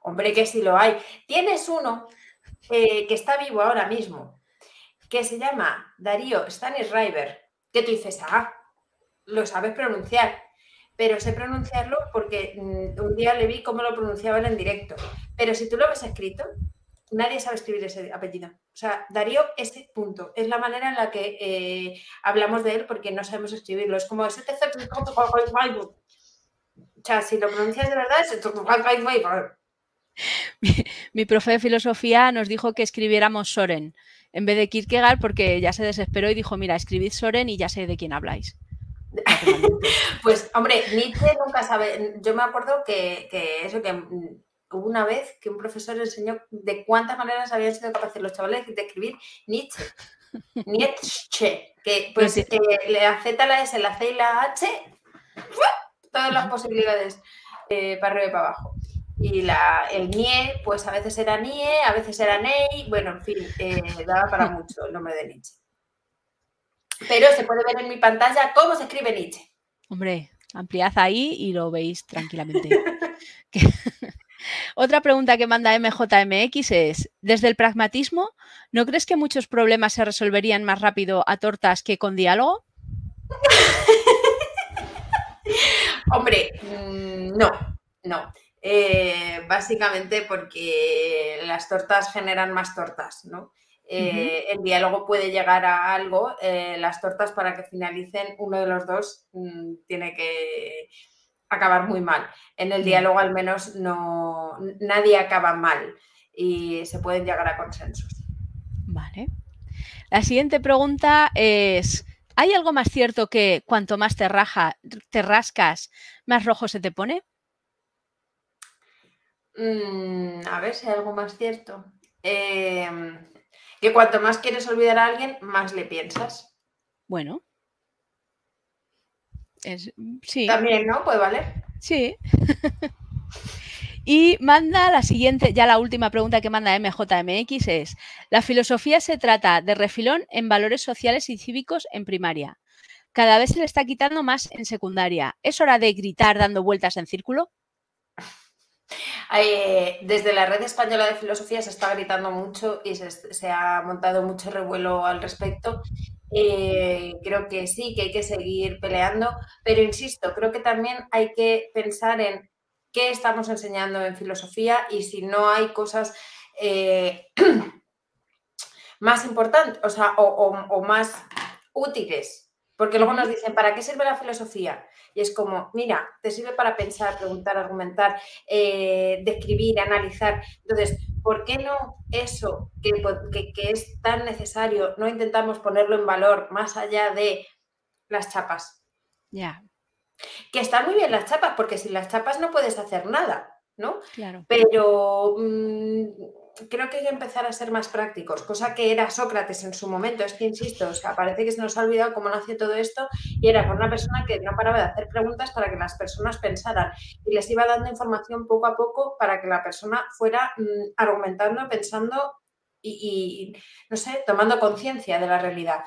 Hombre, que sí lo hay. Tienes uno eh, que está vivo ahora mismo, que se llama Darío River, que tú dices, ah, lo sabes pronunciar, pero sé pronunciarlo porque mm, un día le vi cómo lo pronunciaban en directo. Pero si tú lo ves escrito, nadie sabe escribir ese apellido. O sea, Darío ese punto. Es la manera en la que eh, hablamos de él porque no sabemos escribirlo. Es como ese tercer... O sea, si lo pronuncias de verdad, es... Mi, mi profe de filosofía nos dijo que escribiéramos Soren en vez de Kierkegaard porque ya se desesperó y dijo, mira, escribid Soren y ya sé de quién habláis. pues, hombre, Nietzsche nunca sabe. Yo me acuerdo que, eso, que hubo una vez que un profesor enseñó de cuántas maneras habían sido capaces los chavales de escribir Nietzsche. Nietzsche, que pues la Z, la S, la C y la H, todas las posibilidades eh, para arriba y para abajo. Y la, el NIE, pues a veces era NIE, a veces era NEI, bueno, en fin, eh, daba para mucho el nombre de Nietzsche. Pero se puede ver en mi pantalla cómo se escribe Nietzsche. Hombre, ampliad ahí y lo veis tranquilamente. Otra pregunta que manda MJMX es, desde el pragmatismo, ¿no crees que muchos problemas se resolverían más rápido a tortas que con diálogo? Hombre, mm, no, no. Eh, básicamente porque las tortas generan más tortas, ¿no? Eh, el diálogo puede llegar a algo, eh, las tortas para que finalicen uno de los dos mm, tiene que acabar muy mal. En el diálogo al menos no nadie acaba mal y se pueden llegar a consensos. Vale. La siguiente pregunta es, ¿hay algo más cierto que cuanto más te, raja, te rascas, más rojo se te pone? Mm, a ver si hay algo más cierto. Em, que cuanto más quieres olvidar a alguien, más le piensas. Bueno. Sí. También, ¿no? Puede valer. Sí. y manda la siguiente, ya la última pregunta que manda MJMX es, ¿la filosofía se trata de refilón en valores sociales y cívicos en primaria? Cada vez se le está quitando más en secundaria. ¿Es hora de gritar dando vueltas en círculo? Eh, desde la Red Española de Filosofía se está gritando mucho y se, ha montado mucho revuelo al respecto. Eh, creo que sí, que hay que seguir peleando, pero insisto, creo que también hay que pensar en qué estamos enseñando en filosofía y si no hay cosas eh, más importantes, o sea, o más útiles porque luego nos dicen, ¿para qué sirve la filosofía? Y es como, mira, te sirve para pensar, preguntar, argumentar, eh, describir, analizar. Entonces, ¿por qué no eso que, es tan necesario, no intentamos ponerlo en valor más allá de las chapas? Ya. Que están muy bien las chapas, porque sin las chapas no puedes hacer nada, ¿no? Claro. Pero mm, creo que hay que empezar a ser más prácticos, cosa que era Sócrates en su momento. Es que, insisto, o sea, parece que se nos ha olvidado cómo nació todo esto y era con una persona que no paraba de hacer preguntas para que las personas pensaran y les iba dando información poco a poco para que la persona fuera mm, argumentando, pensando y, no sé, tomando conciencia de la realidad.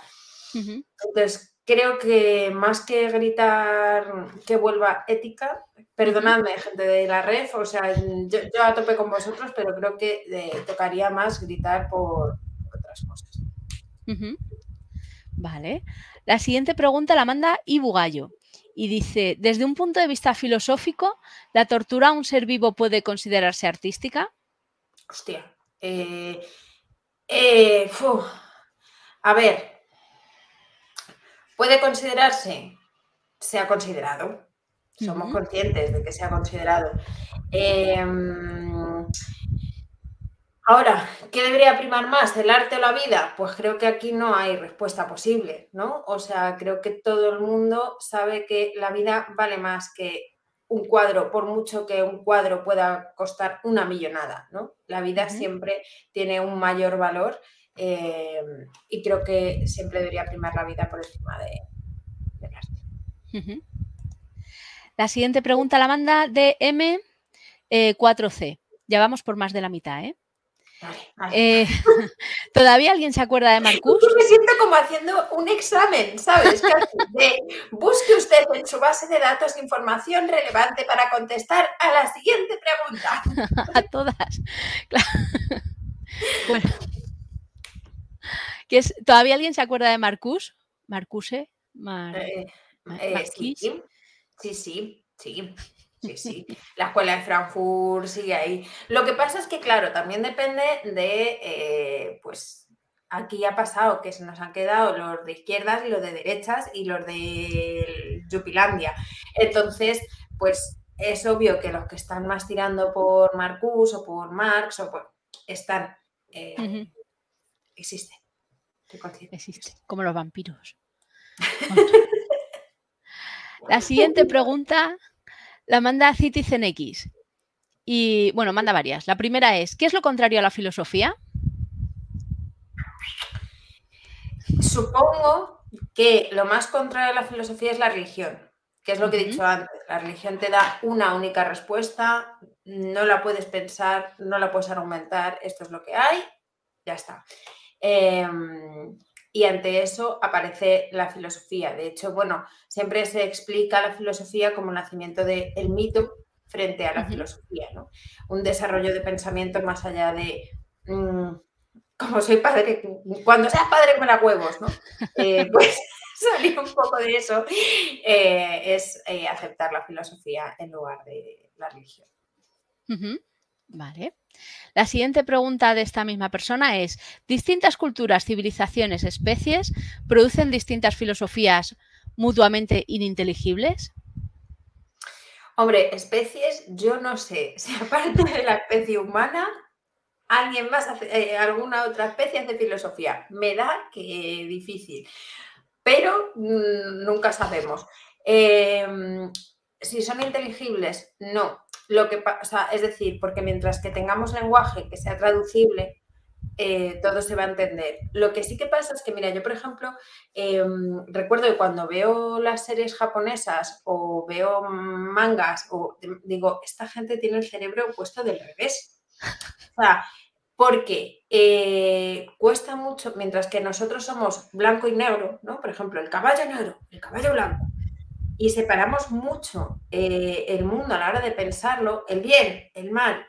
Entonces, creo que más que gritar que vuelva ética, perdonadme, gente de la red, o sea, yo, a tope con vosotros, pero creo que eh, tocaría más gritar por otras cosas. Vale. La siguiente pregunta la manda Ibugallo y dice, desde un punto de vista filosófico, ¿la tortura a un ser vivo puede considerarse artística? Hostia. Eh, eh, a ver, ¿Puede considerarse? Se ha considerado. Somos conscientes de que se ha considerado. Em, ahora, ¿qué debería primar más, el arte o la vida? Pues creo que aquí no hay respuesta posible, ¿no? O sea, creo que todo el mundo sabe que la vida vale más que un cuadro, por mucho que un cuadro pueda costar una millonada, ¿no? La vida siempre tiene un mayor valor eh, y creo que siempre debería primar la vida por encima de, del arte. La siguiente pregunta la manda de M4C. Eh, ya vamos por más de la mitad, ¿eh? eh ¿Todavía alguien se acuerda de Marcus? Yo me siento como haciendo un examen, ¿sabes? busque usted en su base de datos información relevante para contestar a la siguiente pregunta. a todas. Bueno, es, ¿Todavía alguien se acuerda de Marcus? Marcuse, eh, eh, sí, sí, sí, sí. Sí, La escuela de Frankfurt sigue ahí. Lo que pasa es que, claro, también depende de, eh, pues, aquí ha pasado que se nos han quedado los de izquierdas y los de derechas y los de Jupilandia. Entonces, pues es obvio que los que están más tirando por Marcus o por Marx o por, están. Eh, existe. Existe, como los vampiros. La siguiente pregunta la manda Citizen X. Y bueno, manda varias. La primera es, ¿qué es lo contrario a la filosofía? Supongo que lo más contrario a la filosofía es la religión, que es lo que he dicho antes. La religión te da una única respuesta, no la puedes pensar, no la puedes argumentar, esto es lo que hay, ya está. Em, y ante eso aparece la filosofía. De hecho, bueno, siempre se explica la filosofía como nacimiento del mito frente a la filosofía, ¿no? Un desarrollo de pensamiento más allá de, mm, como soy padre, cuando seas padre me la huevos, ¿no? Eh, pues salir un poco de eso eh, es eh, aceptar la filosofía en lugar de la religión. Vale. La siguiente pregunta de esta misma persona es, ¿distintas culturas, civilizaciones, especies producen distintas filosofías mutuamente ininteligibles? Hombre, especies, yo no sé si aparte de la especie humana, alguien más, hace, eh, alguna otra especie hace filosofía. Me da que difícil, pero mm, nunca sabemos. Em, si son inteligibles, no. Lo que pasa, es decir, porque mientras que tengamos lenguaje que sea traducible, eh, todo se va a entender. Lo que sí que pasa es que, mira, yo por ejemplo, em, recuerdo que cuando veo las series japonesas o veo mangas, o digo, esta gente tiene el cerebro puesto del revés. O sea, porque eh, cuesta mucho, mientras que nosotros somos blanco y negro, ¿no? Por ejemplo, el caballo negro, el caballo blanco, y separamos mucho eh, el mundo a la hora de pensarlo, el bien, el mal,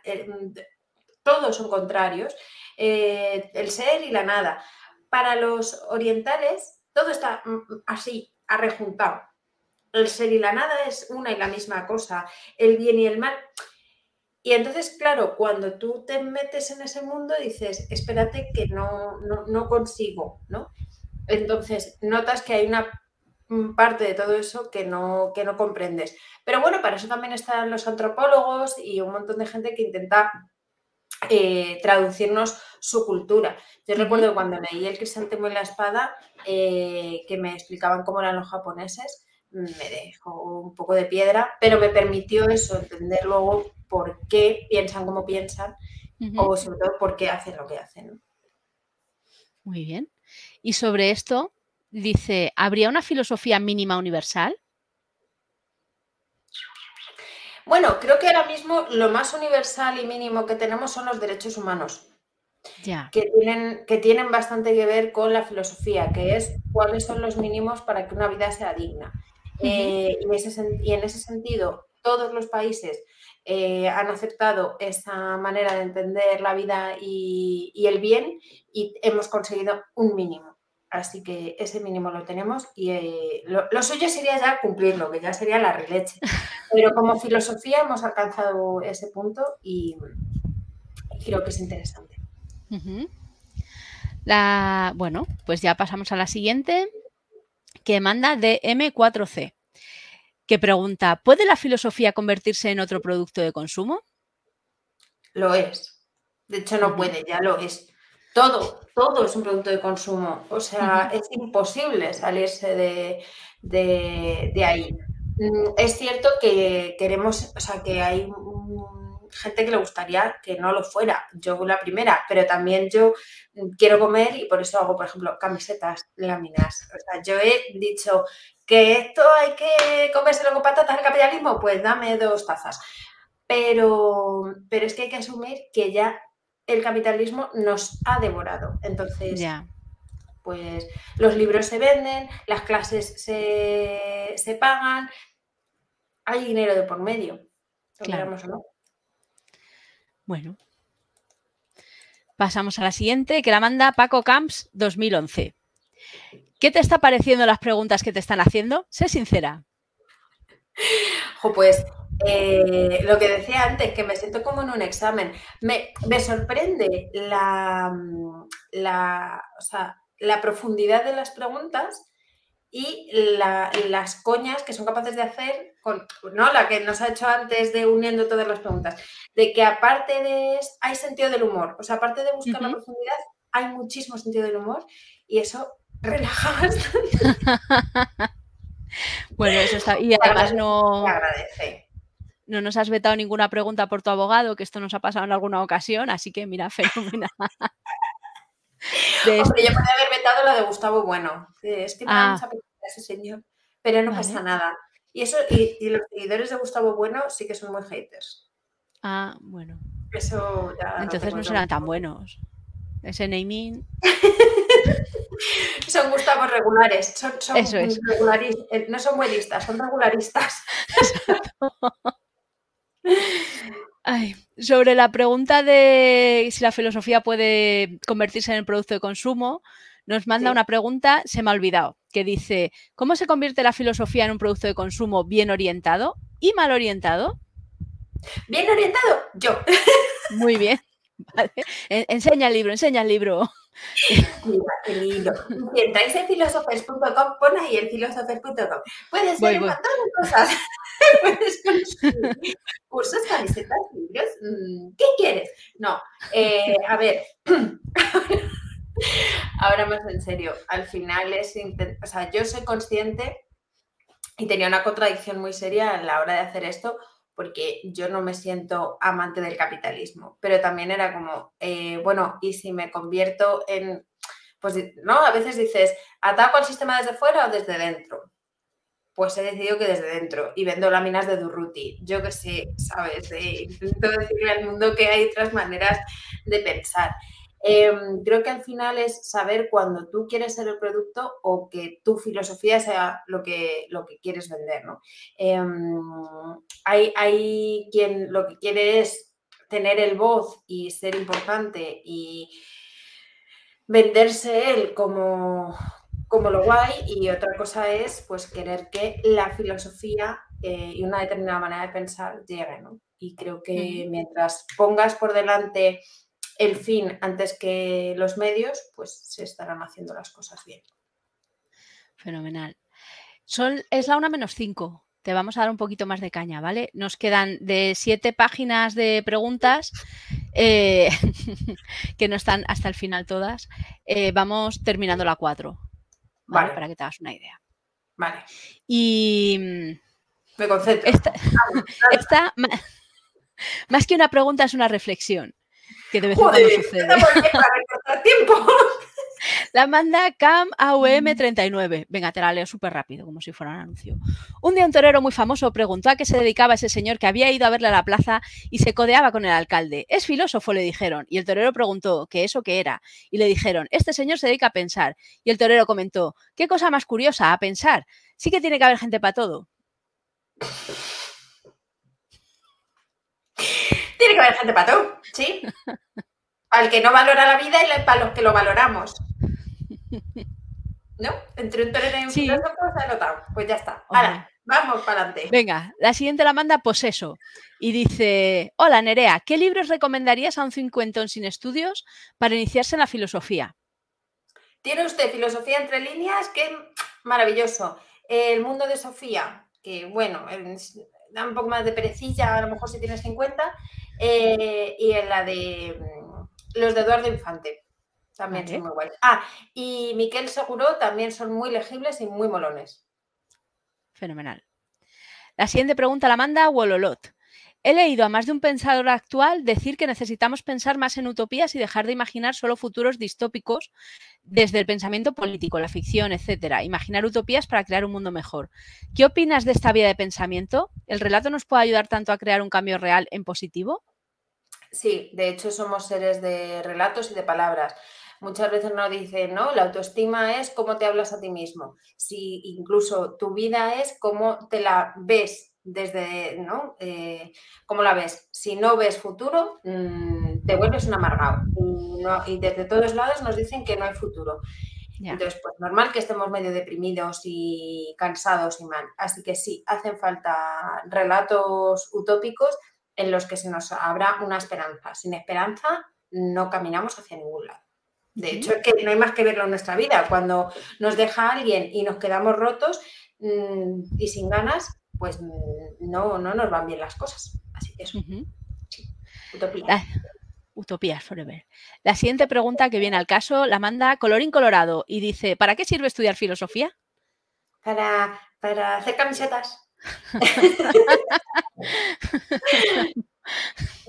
todos son contrarios, eh, el ser y la nada. Para los orientales, todo está mm, mm, así, arrejuntado. El ser y la nada es una y la misma cosa, el bien y el mal. Y entonces, claro, cuando tú te metes en ese mundo, dices, espérate que no, no, no consigo, ¿no? Entonces, notas que hay una parte de todo eso que no, que no comprendes. Pero bueno, para eso también están los antropólogos y un montón de gente que intenta eh, traducirnos su cultura. Yo recuerdo cuando leí El crisantemo y la espada, eh, que me explicaban cómo eran los japoneses, me dejó un poco de piedra, pero me permitió eso, entender luego por qué piensan como piensan o sobre todo por qué hacen lo que hacen. Muy bien. Y sobre esto, dice, ¿habría una filosofía mínima universal? Bueno, creo que ahora mismo lo más universal y mínimo que tenemos son los derechos humanos. Ya. Que, tienen, que tienen bastante que ver con la filosofía, que es cuáles son los mínimos para que una vida sea digna. Eh, y, en ese sentido, todos los países eh, han aceptado esa manera de entender la vida y, y el bien y hemos conseguido un mínimo. Así que ese mínimo lo tenemos y eh, lo, suyo sería ya cumplirlo, que ya sería la releche. Pero como filosofía hemos alcanzado ese punto y, creo que es interesante. la, bueno, pues ya pasamos a la siguiente, que manda de M4C, que pregunta, ¿puede la filosofía convertirse en otro producto de consumo? Lo es. De hecho, no puede, ya lo es. Todo, todo es un producto de consumo. O sea, es imposible salirse de, ahí. Mm, es cierto que queremos, o sea, que hay gente que le gustaría que no lo fuera. Yo la primera, pero también yo quiero comer y por eso hago, por ejemplo, camisetas, láminas. O sea, yo he dicho que esto hay que comérselo con patatas al capitalismo, pues dame dos tazas. Pero, pero es que hay que asumir que ya el capitalismo nos ha devorado. Entonces, pues los libros se venden, las clases se, pagan, hay dinero de por medio. Claro. Bueno. Pasamos a la siguiente, que la manda Paco Camps 2011. ¿Qué te está pareciendo las preguntas que te están haciendo? Sé sincera. pues eh, lo que decía antes, que me siento como en un examen. Me, sorprende la, la, la, profundidad de las preguntas y las coñas que son capaces de hacer con ¿no? la que nos ha hecho antes de uniendo todas las preguntas. De que aparte de hay sentido del humor, o sea, aparte de buscar la profundidad, hay muchísimo sentido del humor y eso relaja bastante. bueno, eso está. Y además no. No nos has vetado ninguna pregunta por tu abogado, que esto nos ha pasado en alguna ocasión, así que mira, fenomenal. Hombre, yo podría haber vetado la de Gustavo Bueno. Es que me da ah. mucha pena ese señor, pero no pasa nada. Y eso, y, los seguidores de Gustavo Bueno sí que son muy haters. Ah, bueno. Eso ya. Entonces no serán tan buenos. Ese naming. son Gustavos regulares. Son, son Eso es. Eh, no son buenistas, son regularistas. sobre la pregunta de si la filosofía puede convertirse en el producto de consumo, nos manda una pregunta, se me ha olvidado, que dice, ¿cómo se convierte la filosofía en un producto de consumo bien orientado y mal orientado? Bien orientado, yo. Muy bien. Enseña el libro, enseña el libro. Qué lindo. Si entráis en filosofers.com, pon ahí el filosofers.com. Puedes ver un montón de cosas. Puedes consumir cursos, camisetas, libros. Mm, ¿Qué quieres? No. Eh, a ver. Ahora más en serio. Al final es. O sea, yo soy consciente y tenía una contradicción muy seria a la hora de hacer esto porque yo no me siento amante del capitalismo, pero también era como, eh, bueno, ¿y si me convierto en, pues, ¿no? A veces dices, ¿ataco al sistema desde fuera o desde dentro? Pues he decidido que desde dentro y vendo láminas de Durruti. Yo que sé, ¿sabes? Intento decirle al mundo que hay otras maneras de pensar. Em, creo que al final es saber cuándo tú quieres ser el producto o que tu filosofía sea lo que, lo que quieres vender. ¿no? Em, hay, hay, quien lo que quiere es tener el voz y ser importante y venderse él como, como lo guay y otra cosa es pues querer que la filosofía eh, y una determinada manera de pensar llegue. ¿no? Y creo que mientras pongas por delante el fin antes que los medios, pues se estarán haciendo las cosas bien. Fenomenal. Son, es la una menos cinco. Te vamos a dar un poquito más de caña, ¿vale? Nos quedan de siete páginas de preguntas, eh, que no están hasta el final todas. Eh, vamos terminando la cuatro, ¿vale? Para que te hagas una idea. Vale. Y. Me concentro. esta, más que una pregunta, es una reflexión que de vez sucede. tiempo. La manda Cam AUM39. Venga, te la leo súper rápido, como si fuera un anuncio. Un día un torero muy famoso preguntó a qué se dedicaba ese señor que había ido a verle a la plaza y se codeaba con el alcalde. Es filósofo, le dijeron. Y el torero preguntó qué eso qué era. Y le dijeron, este señor se dedica a pensar. Y el torero comentó, qué cosa más curiosa, a pensar. Sí que tiene que haber gente para todo. Tiene que haber gente para todo, ¿sí? Al que no valora la vida y para los que lo valoramos. ¿No? Entre un torero y un filósofo se ha notado. Pues ya está. Ahora, vamos para adelante. Venga, la siguiente la manda Poseso y dice: Hola Nerea, ¿qué libros recomendarías a un cincuentón sin estudios para iniciarse en la filosofía? Tiene usted filosofía entre líneas, que maravilloso. El mundo de Sofía, que bueno, da un poco más de perecilla, a lo mejor si tienes 50, eh, y en la de mm, los de Eduardo Infante. También son muy guays. Ah, y Miquel Seguro también son muy legibles y muy molones. Fenomenal. La siguiente pregunta la manda Wololot. He leído a más de un pensador actual decir que necesitamos pensar más en utopías y dejar de imaginar solo futuros distópicos desde el pensamiento político, la ficción, etcétera. Imaginar utopías para crear un mundo mejor. ¿Qué opinas de esta vía de pensamiento? ¿El relato nos puede ayudar tanto a crear un cambio real en positivo? Sí, de hecho somos seres de relatos y de palabras. Muchas veces nos dicen, ¿no? La autoestima es cómo te hablas a ti mismo. Si incluso tu vida es cómo te la ves desde, ¿no? Eh, ¿Cómo la ves? Si no ves futuro, mm, te vuelves un amargado. y desde todos lados nos dicen que no hay futuro. Entonces, pues normal que estemos medio deprimidos y cansados y mal. Así que sí, hacen falta relatos utópicos en los que se nos abra una esperanza. Sin esperanza no caminamos hacia ningún lado. De hecho, es que no hay más que verlo en nuestra vida. Cuando nos deja alguien y nos quedamos rotos mm, y sin ganas, pues mm, no, no nos van bien las cosas. Así que eso. sí, utopía. Ah, utopías forever. La siguiente pregunta que viene al caso la manda Colorín Colorado y dice: ¿Para qué sirve estudiar filosofía? Para, para hacer camisetas.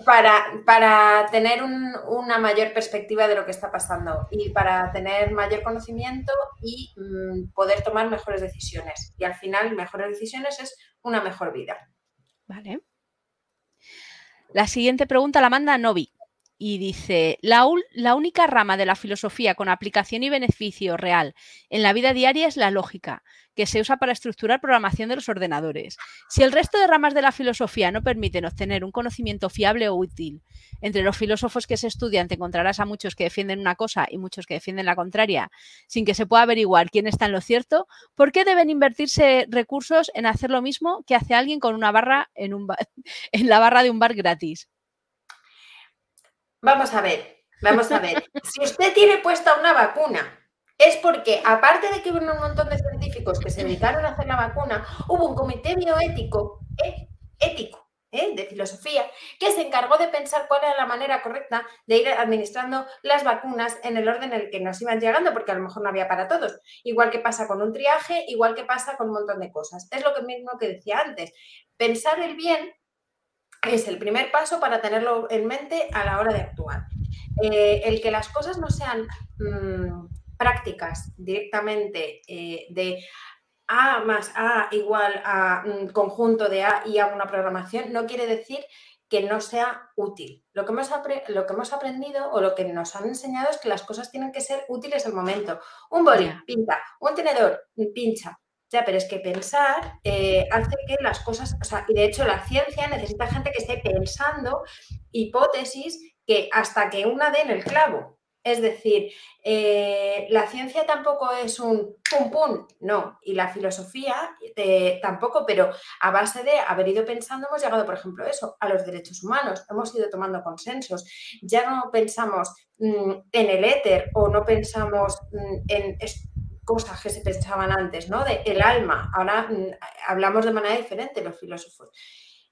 Para, para, tener una mayor perspectiva de lo que está pasando y para tener mayor conocimiento y mm, poder tomar mejores decisiones. Y al final, mejores decisiones es una mejor vida. Vale. La siguiente pregunta la manda Novi y dice, la, única rama de la filosofía con aplicación y beneficio real en la vida diaria es la lógica, que se usa para estructurar programación de los ordenadores. Si el resto de ramas de la filosofía no permiten obtener un conocimiento fiable o útil, entre los filósofos que se estudian te encontrarás a muchos que defienden una cosa y muchos que defienden la contraria, sin que se pueda averiguar quién está en lo cierto, ¿por qué deben invertirse recursos en hacer lo mismo que hace alguien con una barra en la barra de un bar gratis? Vamos a ver, vamos a ver. Si usted tiene puesta una vacuna, es porque, aparte de que hubo un montón de científicos que se dedicaron a hacer la vacuna, hubo un comité bioético, ¿eh? ético, ¿eh? de filosofía, que se encargó de pensar cuál era la manera correcta de ir administrando las vacunas en el orden en el que nos iban llegando, porque a lo mejor no había para todos. Igual que pasa con un triaje, igual que pasa con un montón de cosas. Es lo mismo que decía antes. Pensar el bien es el primer paso para tenerlo en mente a la hora de actuar. Eh, el que las cosas no sean mm, prácticas directamente eh, de A más A igual a un conjunto de A y hago una programación, no quiere decir que no sea útil. Lo que, hemos lo que hemos aprendido o lo que nos han enseñado es que las cosas tienen que ser útiles al momento. Un boli, pinta. Un tenedor, pincha. Ya, pero es que pensar eh, hace que las cosas, o sea, y de hecho la ciencia necesita gente que esté pensando hipótesis que hasta que una dé en el clavo. Es decir, eh, la ciencia tampoco es un pum pum, no, y la filosofía eh, tampoco, pero a base de haber ido pensando hemos llegado, por ejemplo, eso, a los derechos humanos, hemos ido tomando consensos, ya no pensamos mm, en el éter o no pensamos mm, en cosas que se pensaban antes, ¿no? De el alma. Ahora mm, hablamos de manera diferente los filósofos.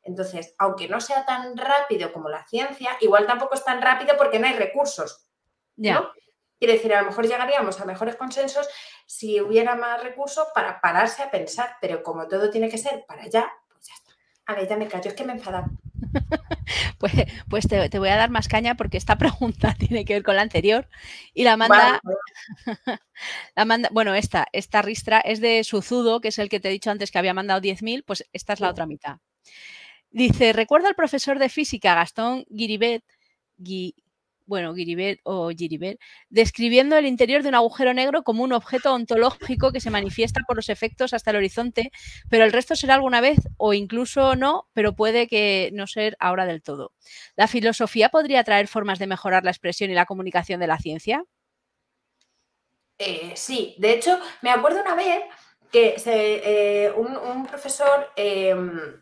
Entonces, aunque no sea tan rápido como la ciencia, igual tampoco es tan rápido porque no hay recursos. ¿no? Quiere decir, a lo mejor llegaríamos a mejores consensos si hubiera más recursos para pararse a pensar, pero como todo tiene que ser para allá, pues ya está. Vale, ya me callo, es que me enfada. pues, pues te, voy a dar más caña porque esta pregunta tiene que ver con la anterior y la manda, la manda bueno, esta, esta ristra es de Suzudo, que es el que te he dicho antes que había mandado 10.000, pues esta es la otra mitad. Dice, recuerda al profesor de física Gastón Giribet, bueno, Giribet o Giribet, describiendo el interior de un agujero negro como un objeto ontológico que se manifiesta por los efectos hasta el horizonte, pero el resto será alguna vez o incluso no, pero puede que no ser ahora del todo. ¿La filosofía podría traer formas de mejorar la expresión y la comunicación de la ciencia? Eh, sí, de hecho, me acuerdo una vez que eh, un, profesor em,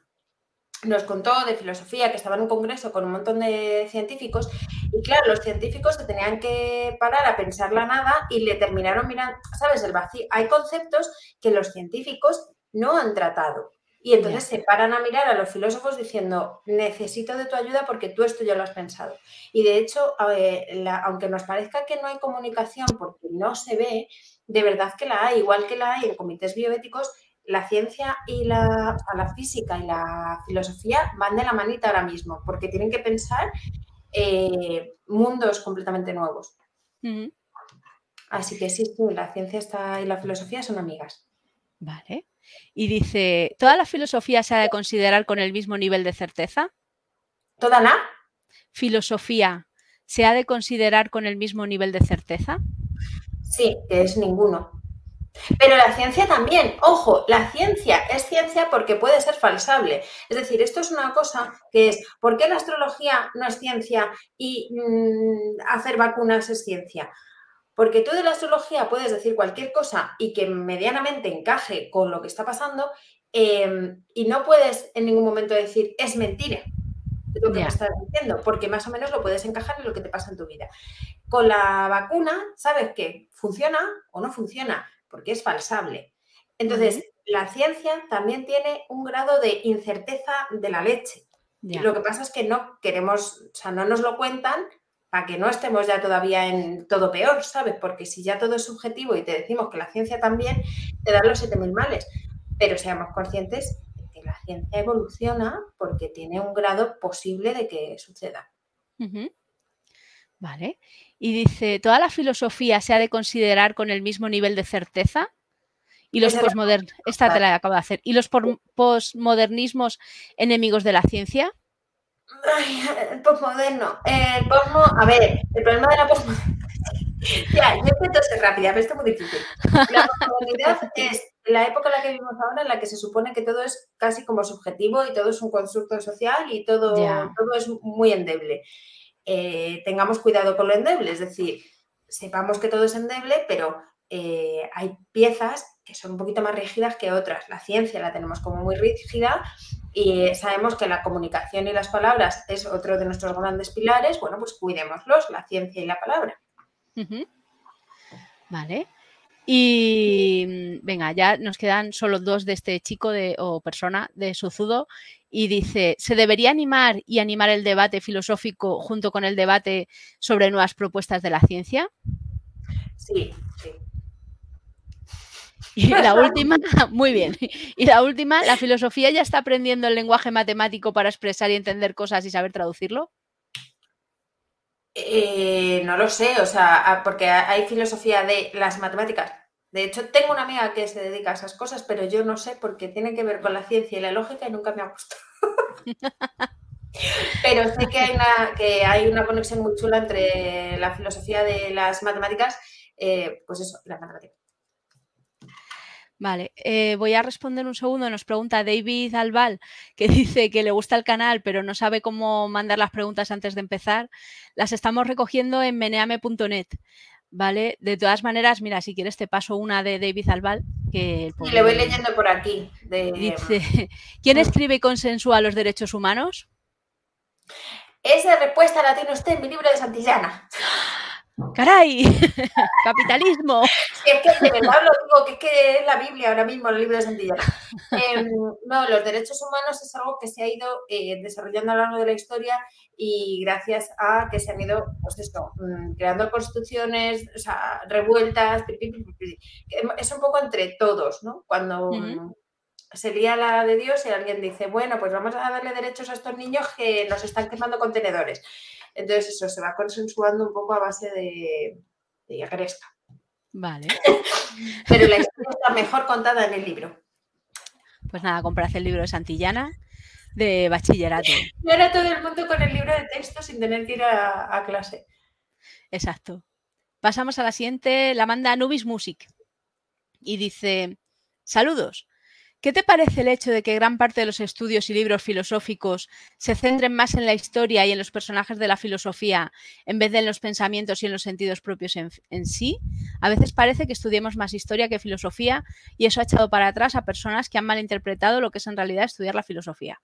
nos contó de filosofía que estaba en un congreso con un montón de científicos y claro, los científicos se tenían que parar a pensar la nada y le terminaron mirando, ¿sabes? El vacío. Hay conceptos que los científicos no han tratado y entonces se paran a mirar a los filósofos diciendo, necesito de tu ayuda porque tú esto ya lo has pensado. Y de hecho, aunque nos parezca que no hay comunicación porque no se ve, de verdad que la hay, igual que la hay en comités bioéticos la ciencia y la, la física y la filosofía van de la manita ahora mismo, porque tienen que pensar eh, mundos completamente nuevos. Así que sí, la ciencia está y la filosofía son amigas. Vale. Y dice, ¿toda la filosofía se ha de considerar con el mismo nivel de certeza? ¿Toda la? Filosofía se ha de considerar con el mismo nivel de certeza? Sí, que es ninguno. Pero la ciencia también, ojo, la ciencia es ciencia porque puede ser falsable. Es decir, esto es una cosa que es, ¿por qué la astrología no es ciencia y mm, hacer vacunas es ciencia? Porque tú de la astrología puedes decir cualquier cosa y que medianamente encaje con lo que está pasando em, y no puedes en ningún momento decir es mentira lo que me estás diciendo, porque más o menos lo puedes encajar en lo que te pasa en tu vida. Con la vacuna, ¿sabes qué? ¿Funciona o no funciona? Porque es falsable. Entonces, la ciencia también tiene un grado de incerteza de la leche. Lo que pasa es que no queremos, o sea, no nos lo cuentan para que no estemos ya todavía en todo peor, ¿sabes? Porque si ya todo es subjetivo y te decimos que la ciencia también te da los 7.000 males, pero seamos conscientes de que la ciencia evoluciona porque tiene un grado posible de que suceda. Vale. Y dice, ¿toda la filosofía se ha de considerar con el mismo nivel de certeza? Y los posmodernismos, esta te la acabo de hacer. ¿Y los posmodernismos enemigos de la ciencia? el posmoderno. El posmo, a ver, el problema de la posmodernidad. Ya, yo intento ser rápida, pero esto es muy difícil. La posmodernidad es la época en la que vivimos ahora, en la que se supone que todo es casi como subjetivo y todo es un constructo social y todo, todo es muy endeble. Eh, tengamos cuidado con lo endeble, es decir, sepamos que todo es endeble, pero eh, hay piezas que son un poquito más rígidas que otras. La ciencia la tenemos como muy rígida y sabemos que la comunicación y las palabras es otro de nuestros grandes pilares. Bueno, pues cuidémoslos, la ciencia y la palabra. Vale. Y mm, venga, ya nos quedan solo dos de este chico de, o persona de Suzudo y dice, ¿se debería animar y animar el debate filosófico junto con el debate sobre nuevas propuestas de la ciencia? Sí, sí. Y la última, muy bien. Y la última, ¿la filosofía ya está aprendiendo el lenguaje matemático para expresar y entender cosas y saber traducirlo? Eh, no lo sé, o sea, porque hay filosofía de las matemáticas. De hecho, tengo una amiga que se dedica a esas cosas, pero yo no sé porque tiene que ver con la ciencia y la lógica y nunca me ha gustado. pero sé que hay, una, que hay una conexión muy chula entre la filosofía de las matemáticas, eh, pues eso, la matemática. Vale, eh, voy a responder un segundo. Nos pregunta David Albal, que dice que le gusta el canal, pero no sabe cómo mandar las preguntas antes de empezar. Las estamos recogiendo en meneame.net. ¿Vale? De todas maneras, mira, si quieres te paso una de David Albal. Que sí, le voy leyendo por aquí. Dice, ¿quién escribe y consensúa los derechos humanos? Esa respuesta la tiene usted en mi libro de Santillana. ¡Caray! ¡Capitalismo! es que de verdad lo digo, que es que es la Biblia ahora mismo, el libro de Santillana. Em, no, los derechos humanos es algo que se ha ido eh, desarrollando a lo largo de la historia y gracias a que se han ido, pues esto, mm, creando constituciones, o sea, revueltas, es un poco entre todos, ¿no? Cuando se lía la de Dios y alguien dice, bueno, pues vamos a darle derechos a estos niños que nos están quemando contenedores. Entonces eso se va consensuando un poco a base de, de. Vale. Pero la historia está mejor contada en el libro. Pues nada, comprad el libro de Santillana de bachillerato. Y ahora todo el mundo con el libro de texto sin tener que ir a, clase. Exacto. Pasamos a la siguiente, la manda Nubis Music. Y dice, saludos. ¿Qué te parece el hecho de que gran parte de los estudios y libros filosóficos se centren más en la historia y en los personajes de la filosofía en vez de en los pensamientos y en los sentidos propios en, sí? A veces parece que estudiemos más historia que filosofía y eso ha echado para atrás a personas que han malinterpretado lo que es en realidad estudiar la filosofía.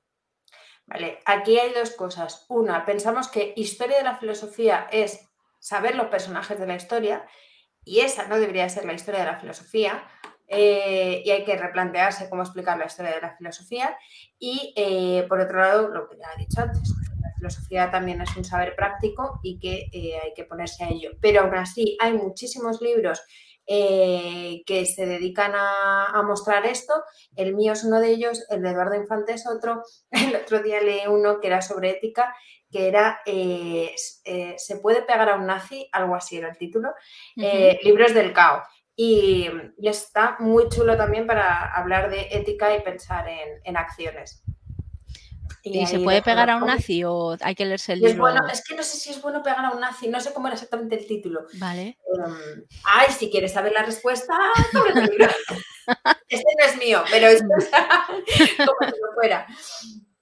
Vale, aquí hay dos cosas. Una, pensamos que historia de la filosofía es saber los personajes de la historia y esa no debería ser la historia de la filosofía eh, y hay que replantearse cómo explicar la historia de la filosofía. Y eh, por otro lado, lo que ya he dicho antes, la filosofía también es un saber práctico y que eh, hay que ponerse a ello. Pero aún así, hay muchísimos libros que se dedican a, mostrar esto. El mío es uno de ellos, el de Eduardo Infante es otro. El otro día leí uno que era sobre ética, que era ¿Se puede pegar a un nazi? Algo así era el título. libros del caos. Y, está muy chulo también para hablar de ética y pensar en, acciones. ¿Y, se puede pegar a un nazi o hay que leerse el libro? Es, bueno, es que no sé si es bueno pegar a un nazi, no sé cómo era exactamente el título. Vale. Em, ay, si quieres saber la respuesta, este no es mío, pero es como si lo fuera.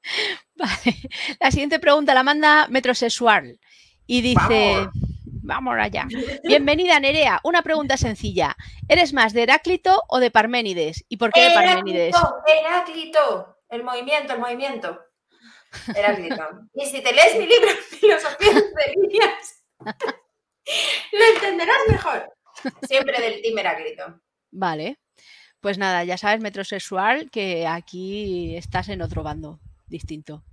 Vale. La siguiente pregunta la manda Metrosexual y dice... Vamos. allá. Bienvenida, Nerea. Una pregunta sencilla. ¿Eres más de Heráclito o de Parménides? ¿Y por qué de Parménides? Heráclito, el movimiento, el movimiento. Heráclito. Y si te lees mi libro Filosofía de líneas, lo entenderás mejor. Siempre del team Heráclito. Vale. Pues nada, ya sabes, metrosexual, que aquí estás en otro bando distinto.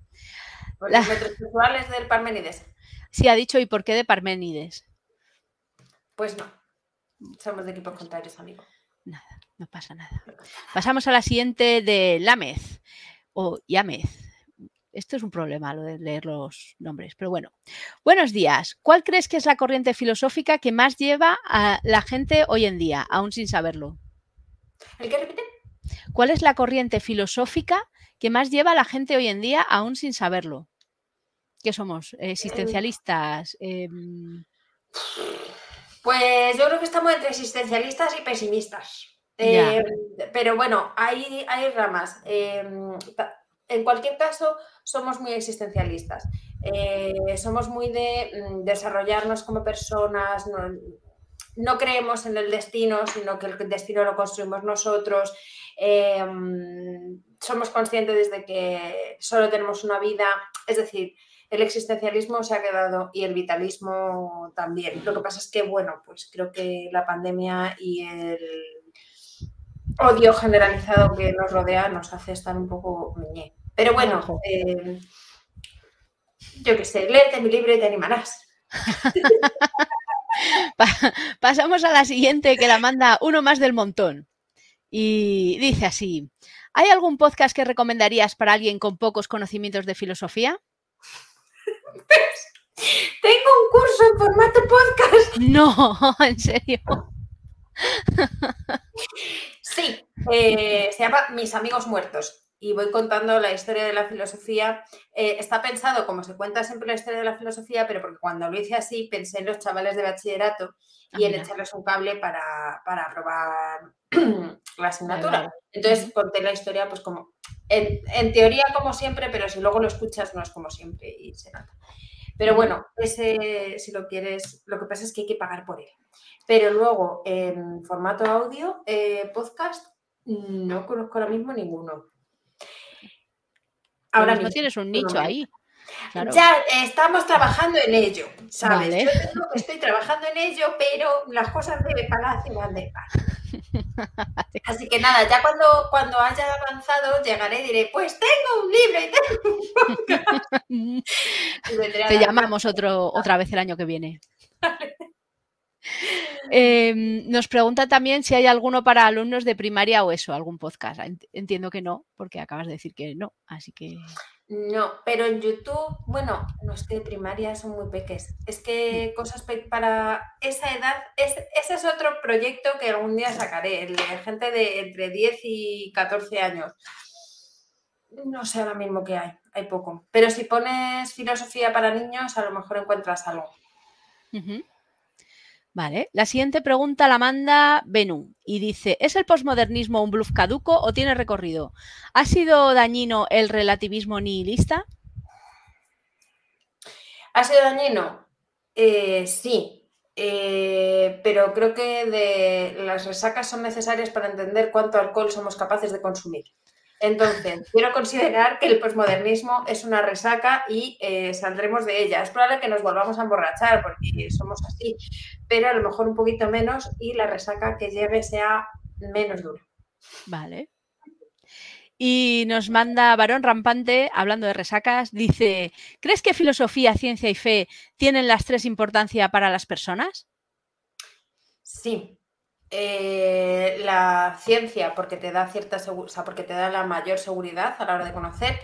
Pues La... metrosexual es del Parménides. Sí, ha dicho, ¿y por qué de Parménides? Pues no. Somos de equipos contrarios, amigo. Nada, no pasa nada. Pasamos a la siguiente de Lámez o Yámez. Esto es un problema, lo de leer los nombres, pero bueno. Buenos días. ¿Cuál crees que es la corriente filosófica que más lleva a la gente hoy en día, aún sin saberlo? ¿El qué repite? ¿Cuál es la corriente filosófica que más lleva a la gente hoy en día, aún sin saberlo? ¿Qué somos? ¿Existencialistas? Em, pues yo creo que estamos entre existencialistas y pesimistas. Em, pero bueno, hay, hay ramas. Em, en cualquier caso, somos muy existencialistas. Eh, somos muy de mm, desarrollarnos como personas. No, creemos en el destino, sino que el destino lo construimos nosotros. somos conscientes de que solo tenemos una vida. Es decir, el existencialismo se ha quedado y el vitalismo también. Lo que pasa es que, bueno, pues creo que la pandemia y el odio generalizado que nos rodea nos hace estar un poco miñé. Pero bueno, eh, yo qué sé, léete mi libro y te animarás. Pasamos a la siguiente que la manda uno más del montón. Y dice así, ¿hay algún podcast que recomendarías para alguien con pocos conocimientos de filosofía? Tengo un curso en formato podcast. No, en serio. Sí, eh, se llama Mis amigos muertos y voy contando la historia de la filosofía. Eh, está pensado como se cuenta siempre la historia de la filosofía, pero porque cuando lo hice así pensé en los chavales de bachillerato y en echarles un cable para, para aprobar la asignatura. Entonces conté la historia pues como, en, teoría como siempre, pero si luego lo escuchas no es como siempre y se nota. Pero bueno, ese si lo quieres, lo que pasa es que hay que pagar por él. Pero luego en formato audio, eh, podcast, no conozco ahora mismo ninguno. Ahora mismo tienes un nicho ahí. Ya estamos trabajando en ello, ¿sabes? Yo estoy trabajando en ello, pero las cosas de palacio van de paz. Así que nada, ya cuando, cuando haya avanzado llegaré y diré, pues tengo un libro y tengo un Te llamamos otro, otra vez el año que viene. Em, nos pregunta también si hay alguno para alumnos de primaria o eso, algún podcast. Entiendo que no, porque acabas de decir que no, así que... No, pero en YouTube, bueno, no es que primaria son muy peques. Es que mm. cosas para esa edad, ese es otro proyecto que algún día sacaré, el de gente de entre 10 y 14 años. No sé ahora mismo qué hay, hay poco. Pero si pones filosofía para niños, a lo mejor encuentras algo. Vale. La siguiente pregunta la manda Benú y dice: ¿Es el posmodernismo un bluff caduco o tiene recorrido? ¿Ha sido dañino el relativismo nihilista? ¿Ha sido dañino? Eh, sí, eh, pero creo que las resacas son necesarias para entender cuánto alcohol somos capaces de consumir. Entonces, quiero considerar que el posmodernismo es una resaca y eh, saldremos de ella. Es probable que nos volvamos a emborrachar porque somos así, pero a lo mejor un poquito menos y la resaca que lleve sea menos dura. Vale. Y nos manda Varón Rampante, hablando de resacas, dice, ¿crees que filosofía, ciencia y fe tienen las tres importancia para las personas? Sí, eh, la ciencia porque te da cierta o sea, porque te da la mayor seguridad a la hora de conocer,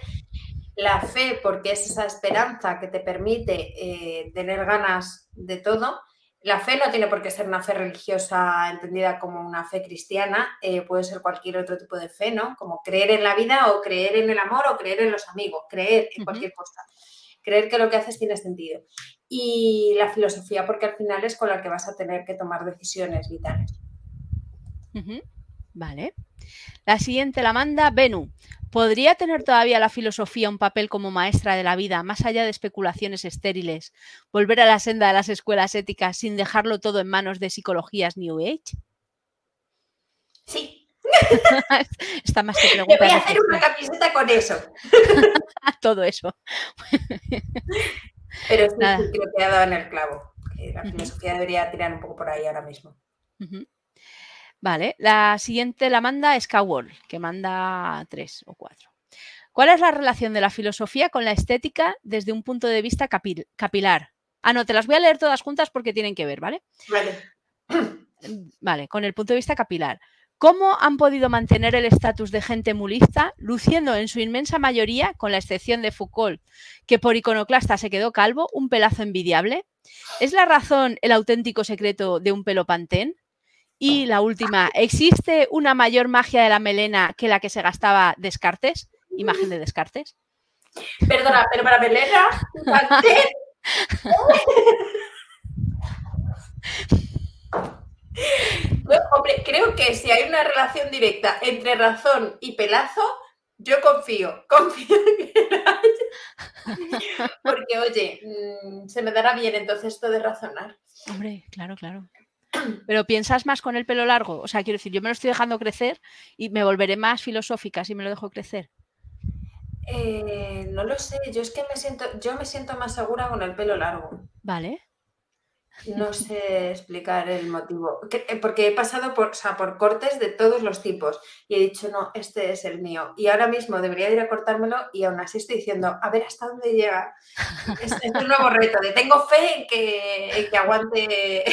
la fe porque es esa esperanza que te permite eh, tener ganas de todo, la fe no tiene por qué ser una fe religiosa entendida como una fe cristiana, eh, puede ser cualquier otro tipo de fe, ¿no? Como creer en la vida o creer en el amor o creer en los amigos, creer en cualquier cosa. Creer que lo que haces tiene sentido. Y la filosofía, porque al final es con la que vas a tener que tomar decisiones vitales. Vale. La siguiente la manda Benu. ¿Podría tener todavía la filosofía un papel como maestra de la vida, más allá de especulaciones estériles? ¿Volver a la senda de las escuelas éticas sin dejarlo todo en manos de psicologías New Age? Sí. Está más que pregunta. voy a hacer una camiseta con eso. todo eso. Pero sí, creo que ha dado en el clavo. la filosofía debería tirar un poco por ahí ahora mismo. Vale, la siguiente la manda Skyward, que manda tres o cuatro. ¿Cuál es la relación de la filosofía con la estética desde un punto de vista capilar? Ah, no, te las voy a leer todas juntas porque tienen que ver, ¿vale? Vale. Vale, con el punto de vista capilar. ¿Cómo han podido mantener el estatus de gente mulista, luciendo en su inmensa mayoría, con la excepción de Foucault, que por iconoclasta se quedó calvo, un pelazo envidiable? ¿Es la razón el auténtico secreto de un pelo pantén? Y la última, ¿existe una mayor magia de la melena que la que se gastaba Descartes? Imagen de Descartes. Perdona, pero para melena, hombre, creo que si hay una relación directa entre razón y pelazo, yo confío, confío en que haya. Porque, oye, mm, se me dará bien entonces esto de razonar. Hombre, claro, claro. Pero piensas más con el pelo largo. O sea, quiero decir, yo me lo estoy dejando crecer y me volveré más filosófica si me lo dejo crecer. Eh, no lo sé, yo es que me siento, yo me siento más segura con el pelo largo. Vale. No sé explicar el motivo. Eh, porque he pasado por, por cortes de todos los tipos y he dicho, no, este es el mío. Y ahora mismo debería ir a cortármelo y aún así estoy diciendo, a ver hasta dónde llega. Este es un nuevo reto. De tengo fe en que, que aguante.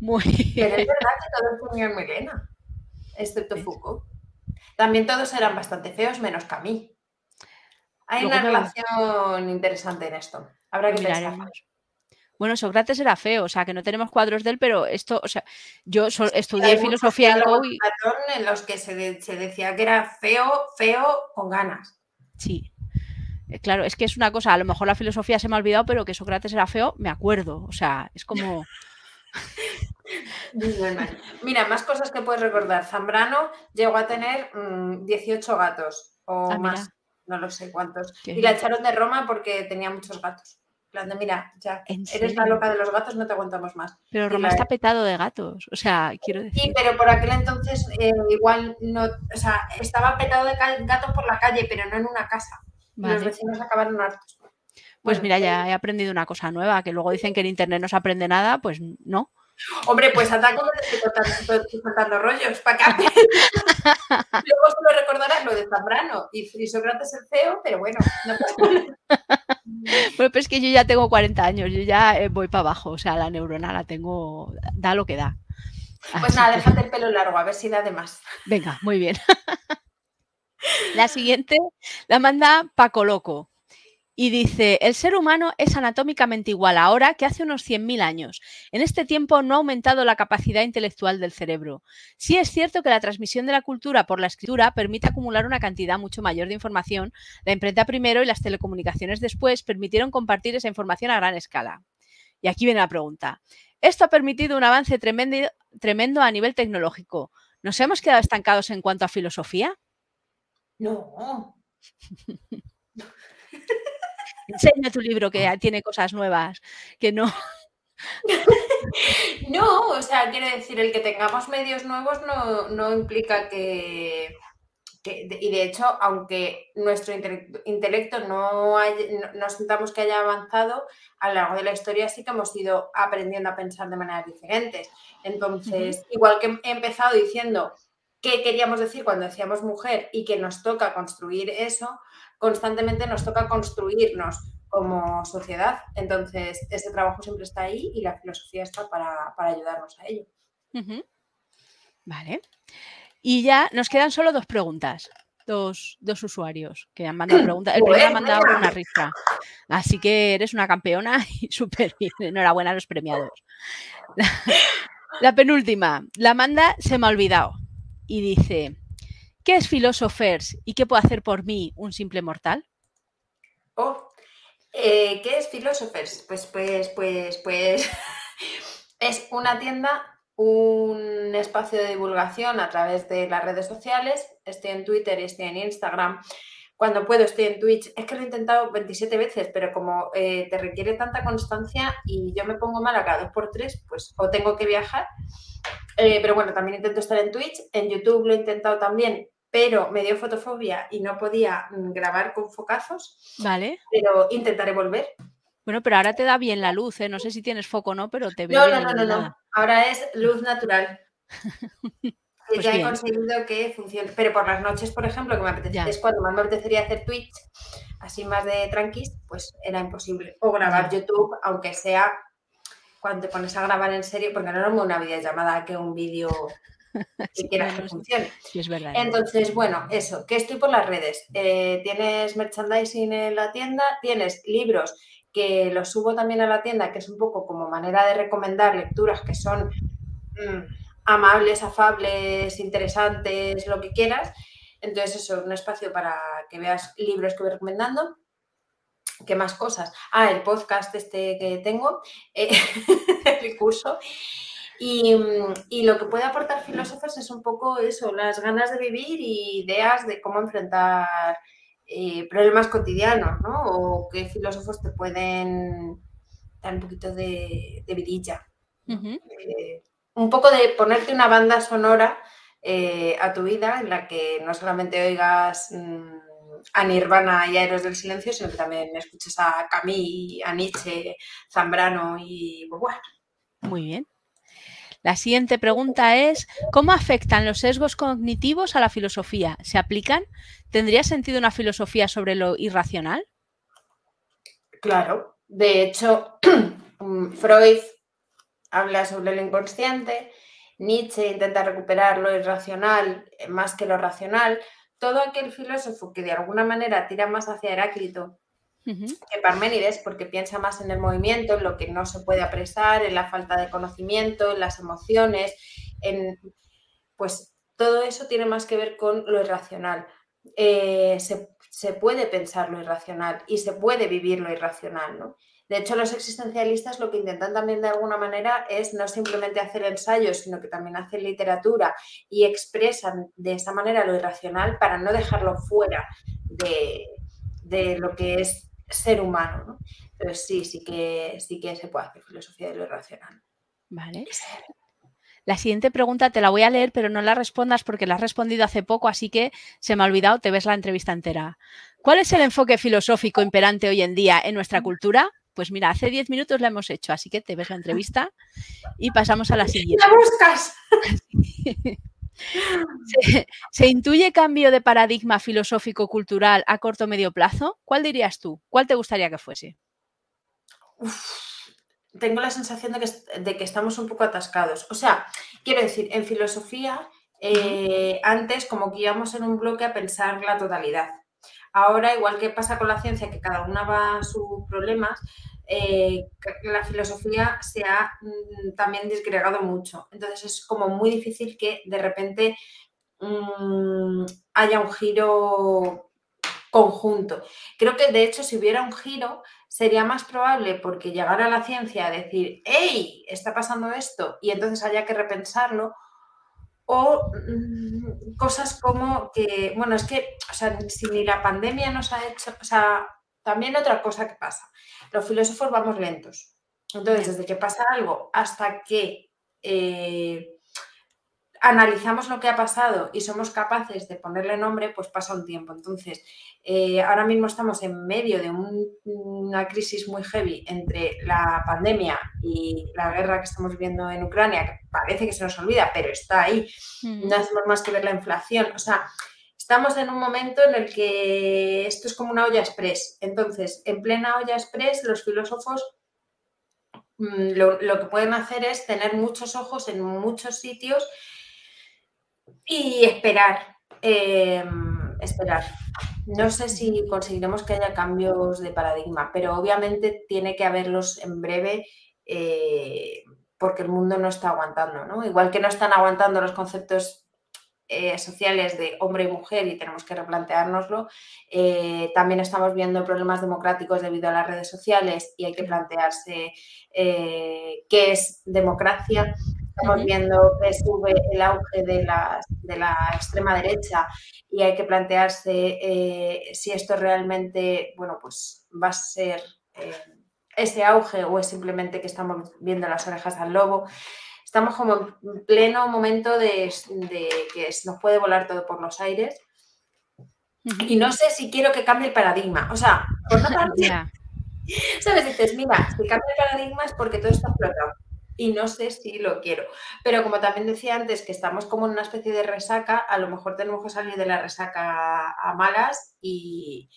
Muy Pero es verdad que todos tenían melena, excepto Foucault. También todos eran bastante feos, menos que a mí. Hay una relación interesante en esto. Habrá que pensar. Bueno, Sócrates era feo, o sea, que no tenemos cuadros de él, pero esto, o sea, yo estudié filosofía en en los que se, decía que era feo, feo con ganas. Sí. Eh, claro, es que es una cosa, a lo mejor la filosofía se me ha olvidado, pero que Sócrates era feo, me acuerdo. O sea, es como. Mira, más cosas que puedes recordar. Zambrano llegó a tener 18 mm, gatos o ah, más no lo sé cuántos. y la echaron de Roma porque tenía muchos gatos. plan de, mira, ya, eres la loca de los gatos, no te aguantamos más. Pero Roma está petado de gatos, o sea, quiero decir. Sí, pero por aquel entonces eh, igual no, o sea, estaba petado de gatos por la calle, pero no en una casa. los vecinos acabaron hartos. Pues mira, ya he aprendido una cosa nueva, que luego dicen que en internet no se aprende nada, pues no. Hombre, pues ataco estoy contando, rollos para acá. Luego solo recordarás lo de Zambrano y, Sócrates el feo, pero bueno, no Bueno, pues es que yo ya tengo 40 años, yo ya eh, voy para abajo, o sea, la neurona la tengo, da lo que da. Pues nada, déjate el pelo largo, a ver si da de más. Venga, muy bien. La siguiente la manda Paco Loco. Y dice, el ser humano es anatómicamente igual ahora que hace unos 100.000 años. En este tiempo no ha aumentado la capacidad intelectual del cerebro. Sí es cierto que la transmisión de la cultura por la escritura permite acumular una cantidad mucho mayor de información. La imprenta primero y las telecomunicaciones después permitieron compartir esa información a gran escala. Y aquí viene la pregunta. Esto ha permitido un avance tremendo, tremendo a nivel tecnológico. ¿Nos hemos quedado estancados en cuanto a filosofía? No. Enseña tu libro que tiene cosas nuevas, que no. No, o sea, quiere decir, el que tengamos medios nuevos no, implica que, y de hecho, aunque nuestro intelecto no, no, sintamos que haya avanzado, a lo largo de la historia sí que hemos ido aprendiendo a pensar de maneras diferentes. Entonces, igual que he empezado diciendo qué queríamos decir cuando decíamos mujer y que nos toca construir eso, constantemente nos toca construirnos como sociedad. Entonces, ese trabajo siempre está ahí y la filosofía está para, ayudarnos a ello. Vale. Y ya nos quedan solo dos preguntas. dos, usuarios que han mandado preguntas. El primero ha mandado una rifa. Así que eres una campeona y súper bien. Enhorabuena a los premiados. La, penúltima, la manda se me ha olvidado y dice, ¿qué es Philosophers y qué puede hacer por mí un simple mortal? Oh, eh, ¿qué es Philosophers? Pues, pues, pues, pues es una tienda un espacio de divulgación a través de las redes sociales. Estoy en Twitter y estoy en Instagram. Cuando puedo estoy en Twitch. Es que lo he intentado 27 veces, pero como eh, te requiere tanta constancia y yo me pongo mal a cada dos por tres, pues o tengo que viajar. Eh, pero bueno, también intento estar en Twitch. En YouTube lo he intentado también, pero me dio fotofobia y no podía mm, grabar con focazos. Vale. Pero intentaré volver. Bueno, pero ahora te da bien la luz, ¿eh? No sé si tienes foco o no, pero te veo. No, no, no, no, no. Ahora es luz natural. pues ya he conseguido que funcione. Pero por las noches, por ejemplo, que me apetece, es cuando más me apetecería hacer Twitch, así más de tranquis, pues era imposible. O grabar YouTube, aunque sea cuando te pones a grabar en serio, porque no es una videollamada que un vídeo que quieras que funcione. Sí, es verdad. Entonces, bueno, eso, que estoy por las redes. Eh, tienes merchandising en la tienda, tienes libros que lo subo también a la tienda, que es un poco como manera de recomendar lecturas que son mm, amables, afables, interesantes, lo que quieras. Entonces, eso, un espacio para que veas libros que voy recomendando. ¿Qué más cosas? Ah, el podcast este que tengo, eh, el curso. Y, y, lo que puede aportar filósofos es un poco eso, las ganas de vivir y ideas de cómo enfrentar eh, problemas cotidianos, ¿no? O qué filósofos te pueden dar un poquito de, vidilla. Eh, un poco de ponerte una banda sonora eh, a tu vida en la que no solamente oigas mm, a Nirvana y a Héroes del Silencio, sino que también escuches a Camille, a Nietzsche, Zambrano y bueno. Muy bien. La siguiente pregunta es, ¿cómo afectan los sesgos cognitivos a la filosofía? ¿Se aplican? ¿Tendría sentido una filosofía sobre lo irracional? Claro. De hecho, Freud habla sobre lo inconsciente, Nietzsche intenta recuperar lo irracional más que lo racional. Todo aquel filósofo que de alguna manera tira más hacia Heráclito que Parménides, porque piensa más en el movimiento, en lo que no se puede apresar, en la falta de conocimiento, en las emociones, en pues todo eso tiene más que ver con lo irracional. Eh, se, puede pensar lo irracional y se puede vivir lo irracional, ¿no? De hecho, los existencialistas lo que intentan también de alguna manera es no simplemente hacer ensayos, sino que también hacen literatura y expresan de esa manera lo irracional para no dejarlo fuera de, de lo que es ser humano, ¿no? Pero sí, sí que, sí que se puede hacer filosofía de lo irracional. Vale. La siguiente pregunta te la voy a leer, pero no la respondas porque la has respondido hace poco, así que se me ha olvidado, te ves la entrevista entera. ¿Cuál es el enfoque filosófico imperante hoy en día en nuestra cultura? Pues mira, hace 10 minutos la hemos hecho, así que te ves la entrevista y pasamos a la siguiente. ¡La buscas! ¿Se, intuye cambio de paradigma filosófico-cultural a corto o medio plazo? ¿Cuál dirías tú? ¿Cuál te gustaría que fuese? tengo la sensación de que, estamos un poco atascados. O sea, quiero decir, en filosofía, eh, antes como que íbamos en un bloque a pensar la totalidad. Ahora, igual que pasa con la ciencia, que cada una va a sus problemas, eh, la filosofía se ha mm, también disgregado mucho. Entonces es como muy difícil que de repente mm, haya un giro conjunto. Creo que de hecho si hubiera un giro sería más probable porque llegara la ciencia a decir, hey, está pasando esto y entonces haya que repensarlo o mm, cosas como que, bueno, es que, o sea, si ni la pandemia nos ha hecho, o sea, también otra cosa que pasa, los filósofos vamos lentos. Entonces, desde que pasa algo hasta que eh, analizamos lo que ha pasado y somos capaces de ponerle nombre, pues pasa un tiempo. Entonces, eh, ahora mismo estamos en medio de una crisis muy heavy entre la pandemia y la guerra que estamos viviendo en Ucrania, que parece que se nos olvida, pero está ahí. Mm. No hacemos más que ver la inflación. O sea, estamos en un momento en el que esto es como una olla express. Entonces, en plena olla express, los filósofos mm, lo, que pueden hacer es tener muchos ojos en muchos sitios y esperar. Em, esperar. No sé si conseguiremos que haya cambios de paradigma, pero obviamente tiene que haberlos en breve eh, porque el mundo no está aguantando, ¿no? Igual que no están aguantando los conceptos eh, sociales de hombre y mujer y tenemos que replanteárnoslo, eh, también estamos viendo problemas democráticos debido a las redes sociales y hay que plantearse qué es democracia Estamos viendo que sube el auge de la, de la extrema derecha y hay que plantearse eh, si esto realmente, bueno, pues va a ser eh, ese auge o es simplemente que estamos viendo las orejas al lobo. Estamos como en pleno momento de, que nos puede volar todo por los aires. Y no sé si quiero que cambie el paradigma. O sea, por no ¿Sabes? Dices, mira, si cambia el paradigma es porque todo está explotado y no sé si lo quiero. Pero como también decía antes que estamos como en una especie de resaca, a lo mejor tenemos que salir de la resaca a malas y,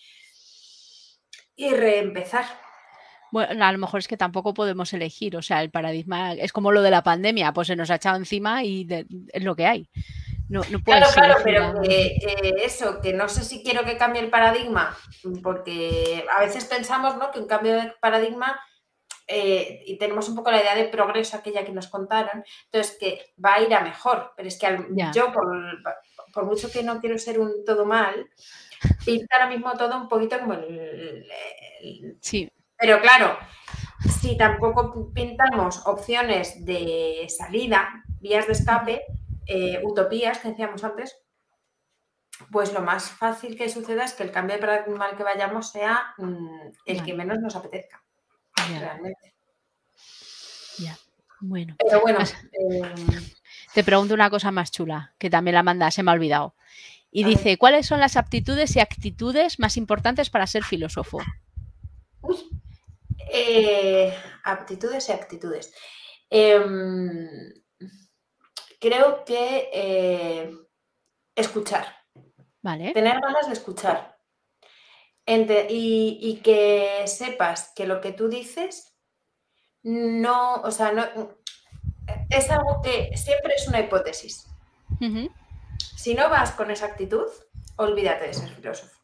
y reempezar. Bueno, a lo mejor es que tampoco podemos elegir, o sea, el paradigma es como lo de la pandemia, pues se nos ha echado encima y es lo que hay. No, no claro, claro, pero que, eso, que no sé si quiero que cambie el paradigma, porque a veces pensamos ¿no? que un cambio de paradigma eh, y tenemos un poco la idea de progreso aquella que nos contaron, entonces que va a ir a mejor, pero es que yo, por, mucho que no quiero ser un todo mal, pinta ahora mismo todo un poquito como el, Sí. Pero claro, si tampoco pintamos opciones de salida, vías de escape, eh, utopías que decíamos antes, pues lo más fácil que suceda es que el cambio de paradigma al que vayamos sea mm, el que menos nos apetezca realmente. Ya, bueno. Pero bueno. Em, te pregunto una cosa más chula, que también la manda, se me ha olvidado. Y dice, ¿cuáles son las aptitudes y actitudes más importantes para ser filósofo? Eh, aptitudes y actitudes. Em, creo que eh, escuchar. Vale. Tener ganas de escuchar y, que sepas que lo que tú dices no, o sea, no, es algo que siempre es una hipótesis. Si no vas con esa actitud, olvídate de ser filósofo.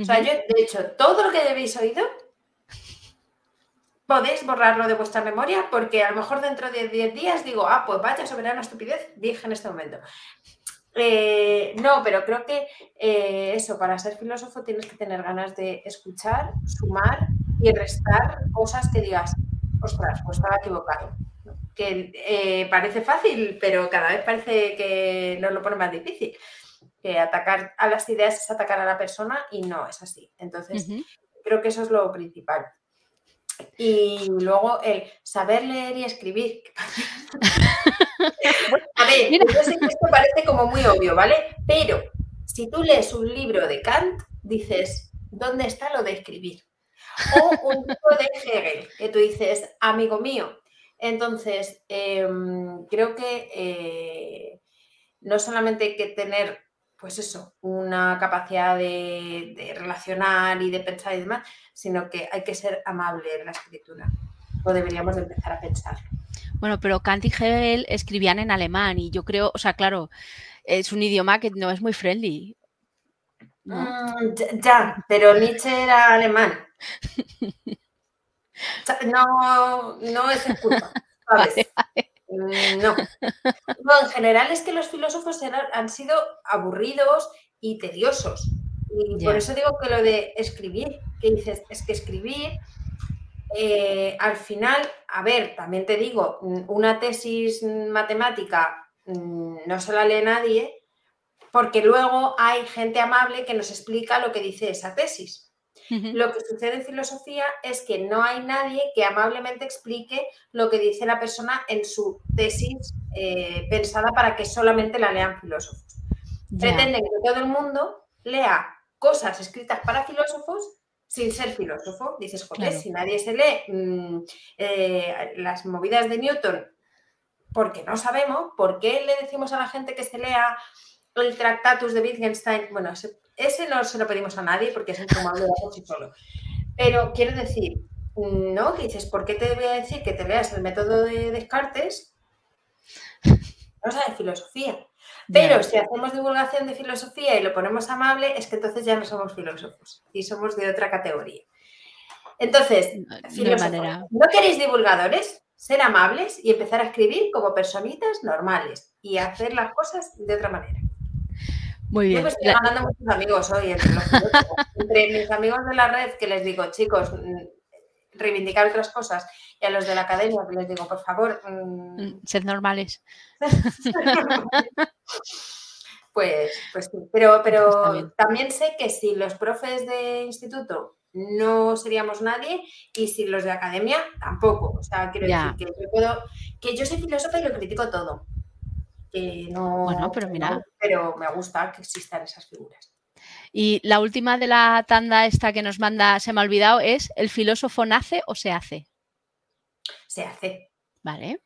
O sea, yo, de hecho, todo lo que habéis oído, podéis borrarlo de vuestra memoria porque a lo mejor dentro de 10 días digo, ah, pues vaya soberana estupidez, dije en este momento. Eh, no, pero creo que eh, eso, para ser filósofo tienes que tener ganas de escuchar, sumar y restar cosas que digas, ostras, pues estaba equivocado. Que eh, parece fácil, pero cada vez parece que nos lo pone más difícil. Que atacar a las ideas es atacar a la persona y no es así. Entonces, creo que eso es lo principal. Y luego el saber leer y escribir. A ver, yo sé que esto parece como muy obvio, ¿vale? Pero si tú lees un libro de Kant, dices, ¿dónde está lo de escribir? O un libro de Hegel, que tú dices, amigo mío. Entonces, em, creo que eh, no solamente hay que tener, pues eso, una capacidad de, de, relacionar y de pensar y demás, sino que hay que ser amable en la escritura. O deberíamos de empezar a pensarlo. Bueno, pero Kant y Hegel escribían en alemán y yo creo, o sea, claro, es un idioma que no es muy friendly. Mm, ya, pero Nietzsche era alemán. no, no es excusa, ¿sabes? Mm, no. no. En general es que los filósofos han sido aburridos y tediosos. Y por eso digo que lo de escribir, que dices, es que escribir eh, al final, a ver, también te digo, una tesis matemática mm, no se la lee nadie porque luego hay gente amable que nos explica lo que dice esa tesis. Lo que sucede en filosofía es que no hay nadie que amablemente explique lo que dice la persona en su tesis eh, pensada para que solamente la lean filósofos. Pretenden que todo el mundo lea cosas escritas para filósofos sin ser filósofo. Dices, joder, si nadie se lee mm, eh, las movidas de Newton porque no sabemos, ¿por qué le decimos a la gente que se lea el Tractatus de Wittgenstein? Bueno, ese, no se lo pedimos a nadie porque es infumable de por sí solo. Pero quiero decir, no, dices, ¿por qué te voy a decir que te leas el método de Descartes? No sabes filosofía. Pero si hacemos divulgación de filosofía y lo ponemos amable, es que entonces ya no somos filósofos y somos de otra categoría. Entonces, no, ¿no queréis divulgadores? Ser amables y empezar a escribir como personitas normales y hacer las cosas de otra manera. Muy bien. Yo estoy ganando muchos amigos hoy entre, entre mis amigos de la red que les digo, chicos, mm, reivindicar otras cosas y a los de la academia que les digo, por favor, mm, mm, sed normales. pues, pues sí, pero, pero también sé que si los profes de instituto no seríamos nadie y si los de academia tampoco. O sea, quiero decir que yo puedo, que yo soy filósofa y lo critico todo. Que no, bueno, pero mira. pero me gusta que existan esas figuras. Y la última de la tanda esta que nos manda, se me ha olvidado, es ¿el filósofo nace o se hace? Se hace. Vale.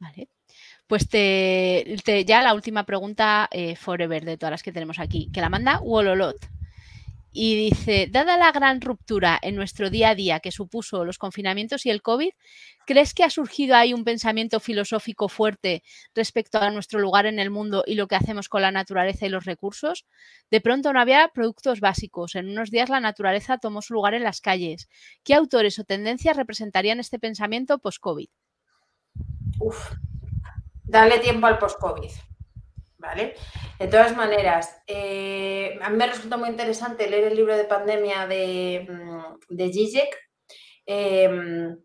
Vale. Pues te, ya la última pregunta eh, forever de todas las que tenemos aquí, que la manda Wololot. Y dice, dada la gran ruptura en nuestro día a día que supuso los confinamientos y el COVID, ¿crees que ha surgido ahí un pensamiento filosófico fuerte respecto a nuestro lugar en el mundo y lo que hacemos con la naturaleza y los recursos? De pronto no había productos básicos. En unos días la naturaleza tomó su lugar en las calles. ¿Qué autores o tendencias representarían este pensamiento post-COVID? Uf, dale tiempo al post-COVID. ¿Vale? De todas maneras, eh, a mí me resulta muy interesante leer el libro de pandemia de, mm, de em,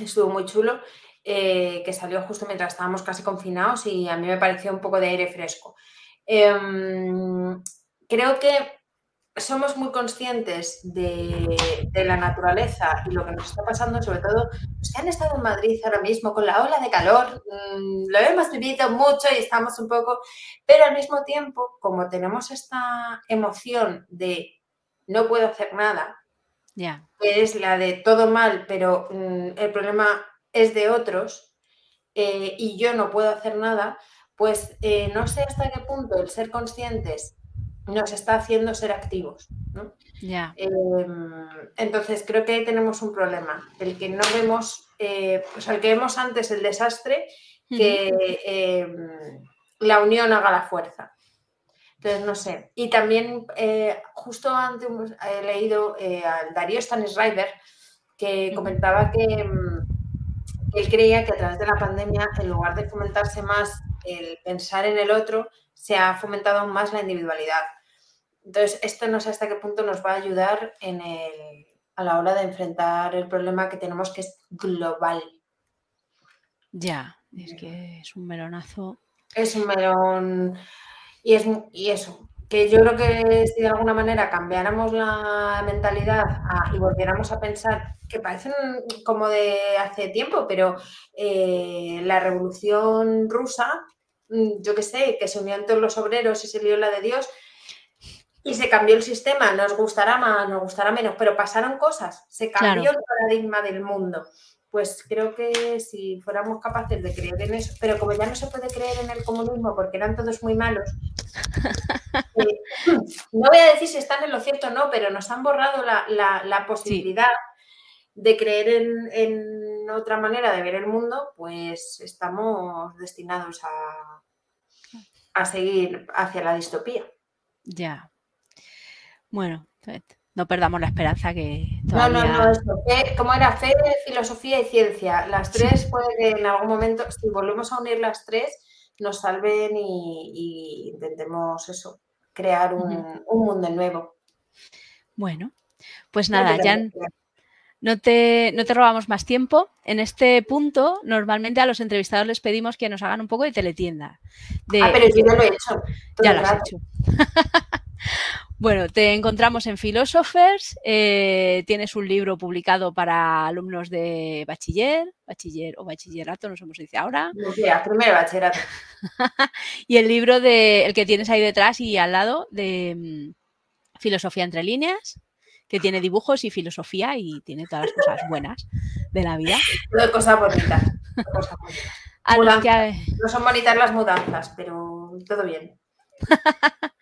estuvo muy chulo, eh, que salió justo mientras estábamos casi confinados y a mí me pareció un poco de aire fresco. Em, creo que somos muy conscientes de, la naturaleza y lo que nos está pasando, sobre todo los que han estado en Madrid ahora mismo con la ola de calor, mm, lo hemos vivido mucho y estamos un poco, pero al mismo tiempo, como tenemos esta emoción de no puedo hacer nada, que es la de todo mal, pero mm, el problema es de otros eh, y yo no puedo hacer nada, pues eh, no sé hasta qué punto el ser conscientes nos está haciendo ser activos. ¿no? Em, entonces, creo que ahí tenemos un problema, el que no vemos, eh, o sea, el que vemos antes el desastre, que em, la unión haga la fuerza. Entonces, no sé. Y también, eh, justo antes he leído eh, al Darío Stanisriver, que comentaba que em, él creía que a través de la pandemia, en lugar de fomentarse más el pensar en el otro, se ha fomentado aún más la individualidad. Entonces, esto no sé hasta qué punto nos va a ayudar en el, a la hora de enfrentar el problema que tenemos que es global. Ya, es que es un melonazo. Es un melón y, es, y eso, que yo creo que si de alguna manera cambiáramos la mentalidad y volviéramos a pensar, que parecen como de hace tiempo, pero eh, la revolución rusa yo qué sé, que se unían todos los obreros y se lió la de Dios y se cambió el sistema, nos gustará más, nos gustará menos, pero pasaron cosas, se cambió el paradigma del mundo. Pues creo que si fuéramos capaces de creer en eso, pero como ya no se puede creer en el comunismo porque eran todos muy malos, eh, no voy a decir si están en lo cierto o no, pero nos han borrado la, posibilidad de creer en, otra manera de ver el mundo, pues estamos destinados a, a seguir hacia la distopía. Ya. Bueno, no perdamos la esperanza que No, no, no, eso. como era fe, filosofía y ciencia, las tres puede que en algún momento, si volvemos a unir las tres, nos salven y, intentemos eso, crear un, un, mundo nuevo. Bueno, pues nada, ya... No te, no te robamos más tiempo. En este punto, normalmente a los entrevistados les pedimos que nos hagan un poco de teletienda. ah, pero yo ya lo he hecho. Ya lo has hecho. bueno, te encontramos en Philosophers. Eh, tienes un libro publicado para alumnos de bachiller, bachiller o bachillerato, no sé cómo se dice ahora. primero bachillerato. y el libro de, el que tienes ahí detrás y al lado de mm, Filosofía entre líneas que tiene dibujos y filosofía y tiene todas las cosas buenas de la vida. cosas bonitas. No son bonitas las mudanzas, pero todo bien.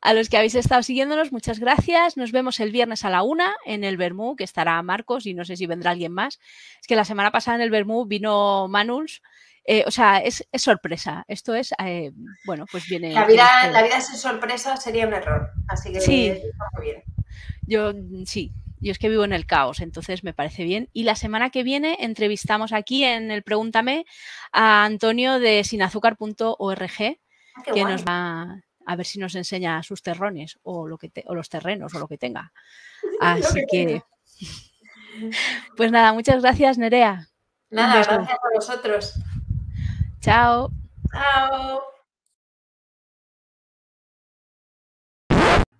a los que habéis estado siguiéndonos, muchas gracias. Nos vemos el viernes a la una en el Bermú, que estará Marcos y no sé si vendrá alguien más. Es que la semana pasada en el Bermú vino Manuls eh, o sea, es, sorpresa. Esto es, eh, bueno, pues viene... La vida, la vida sin sorpresa sería un error, así que sí. muy bien. Yo sí, yo es que vivo en el caos, entonces me parece bien. Y la semana que viene entrevistamos aquí en el Pregúntame a Antonio de sinazúcar.org, ah, que nos va a ver si nos enseña sus terrones o, lo que o los terrenos o lo que tenga. Así que, pues nada, muchas gracias, Nerea. Nada, gracias a vosotros. Chao. Chao.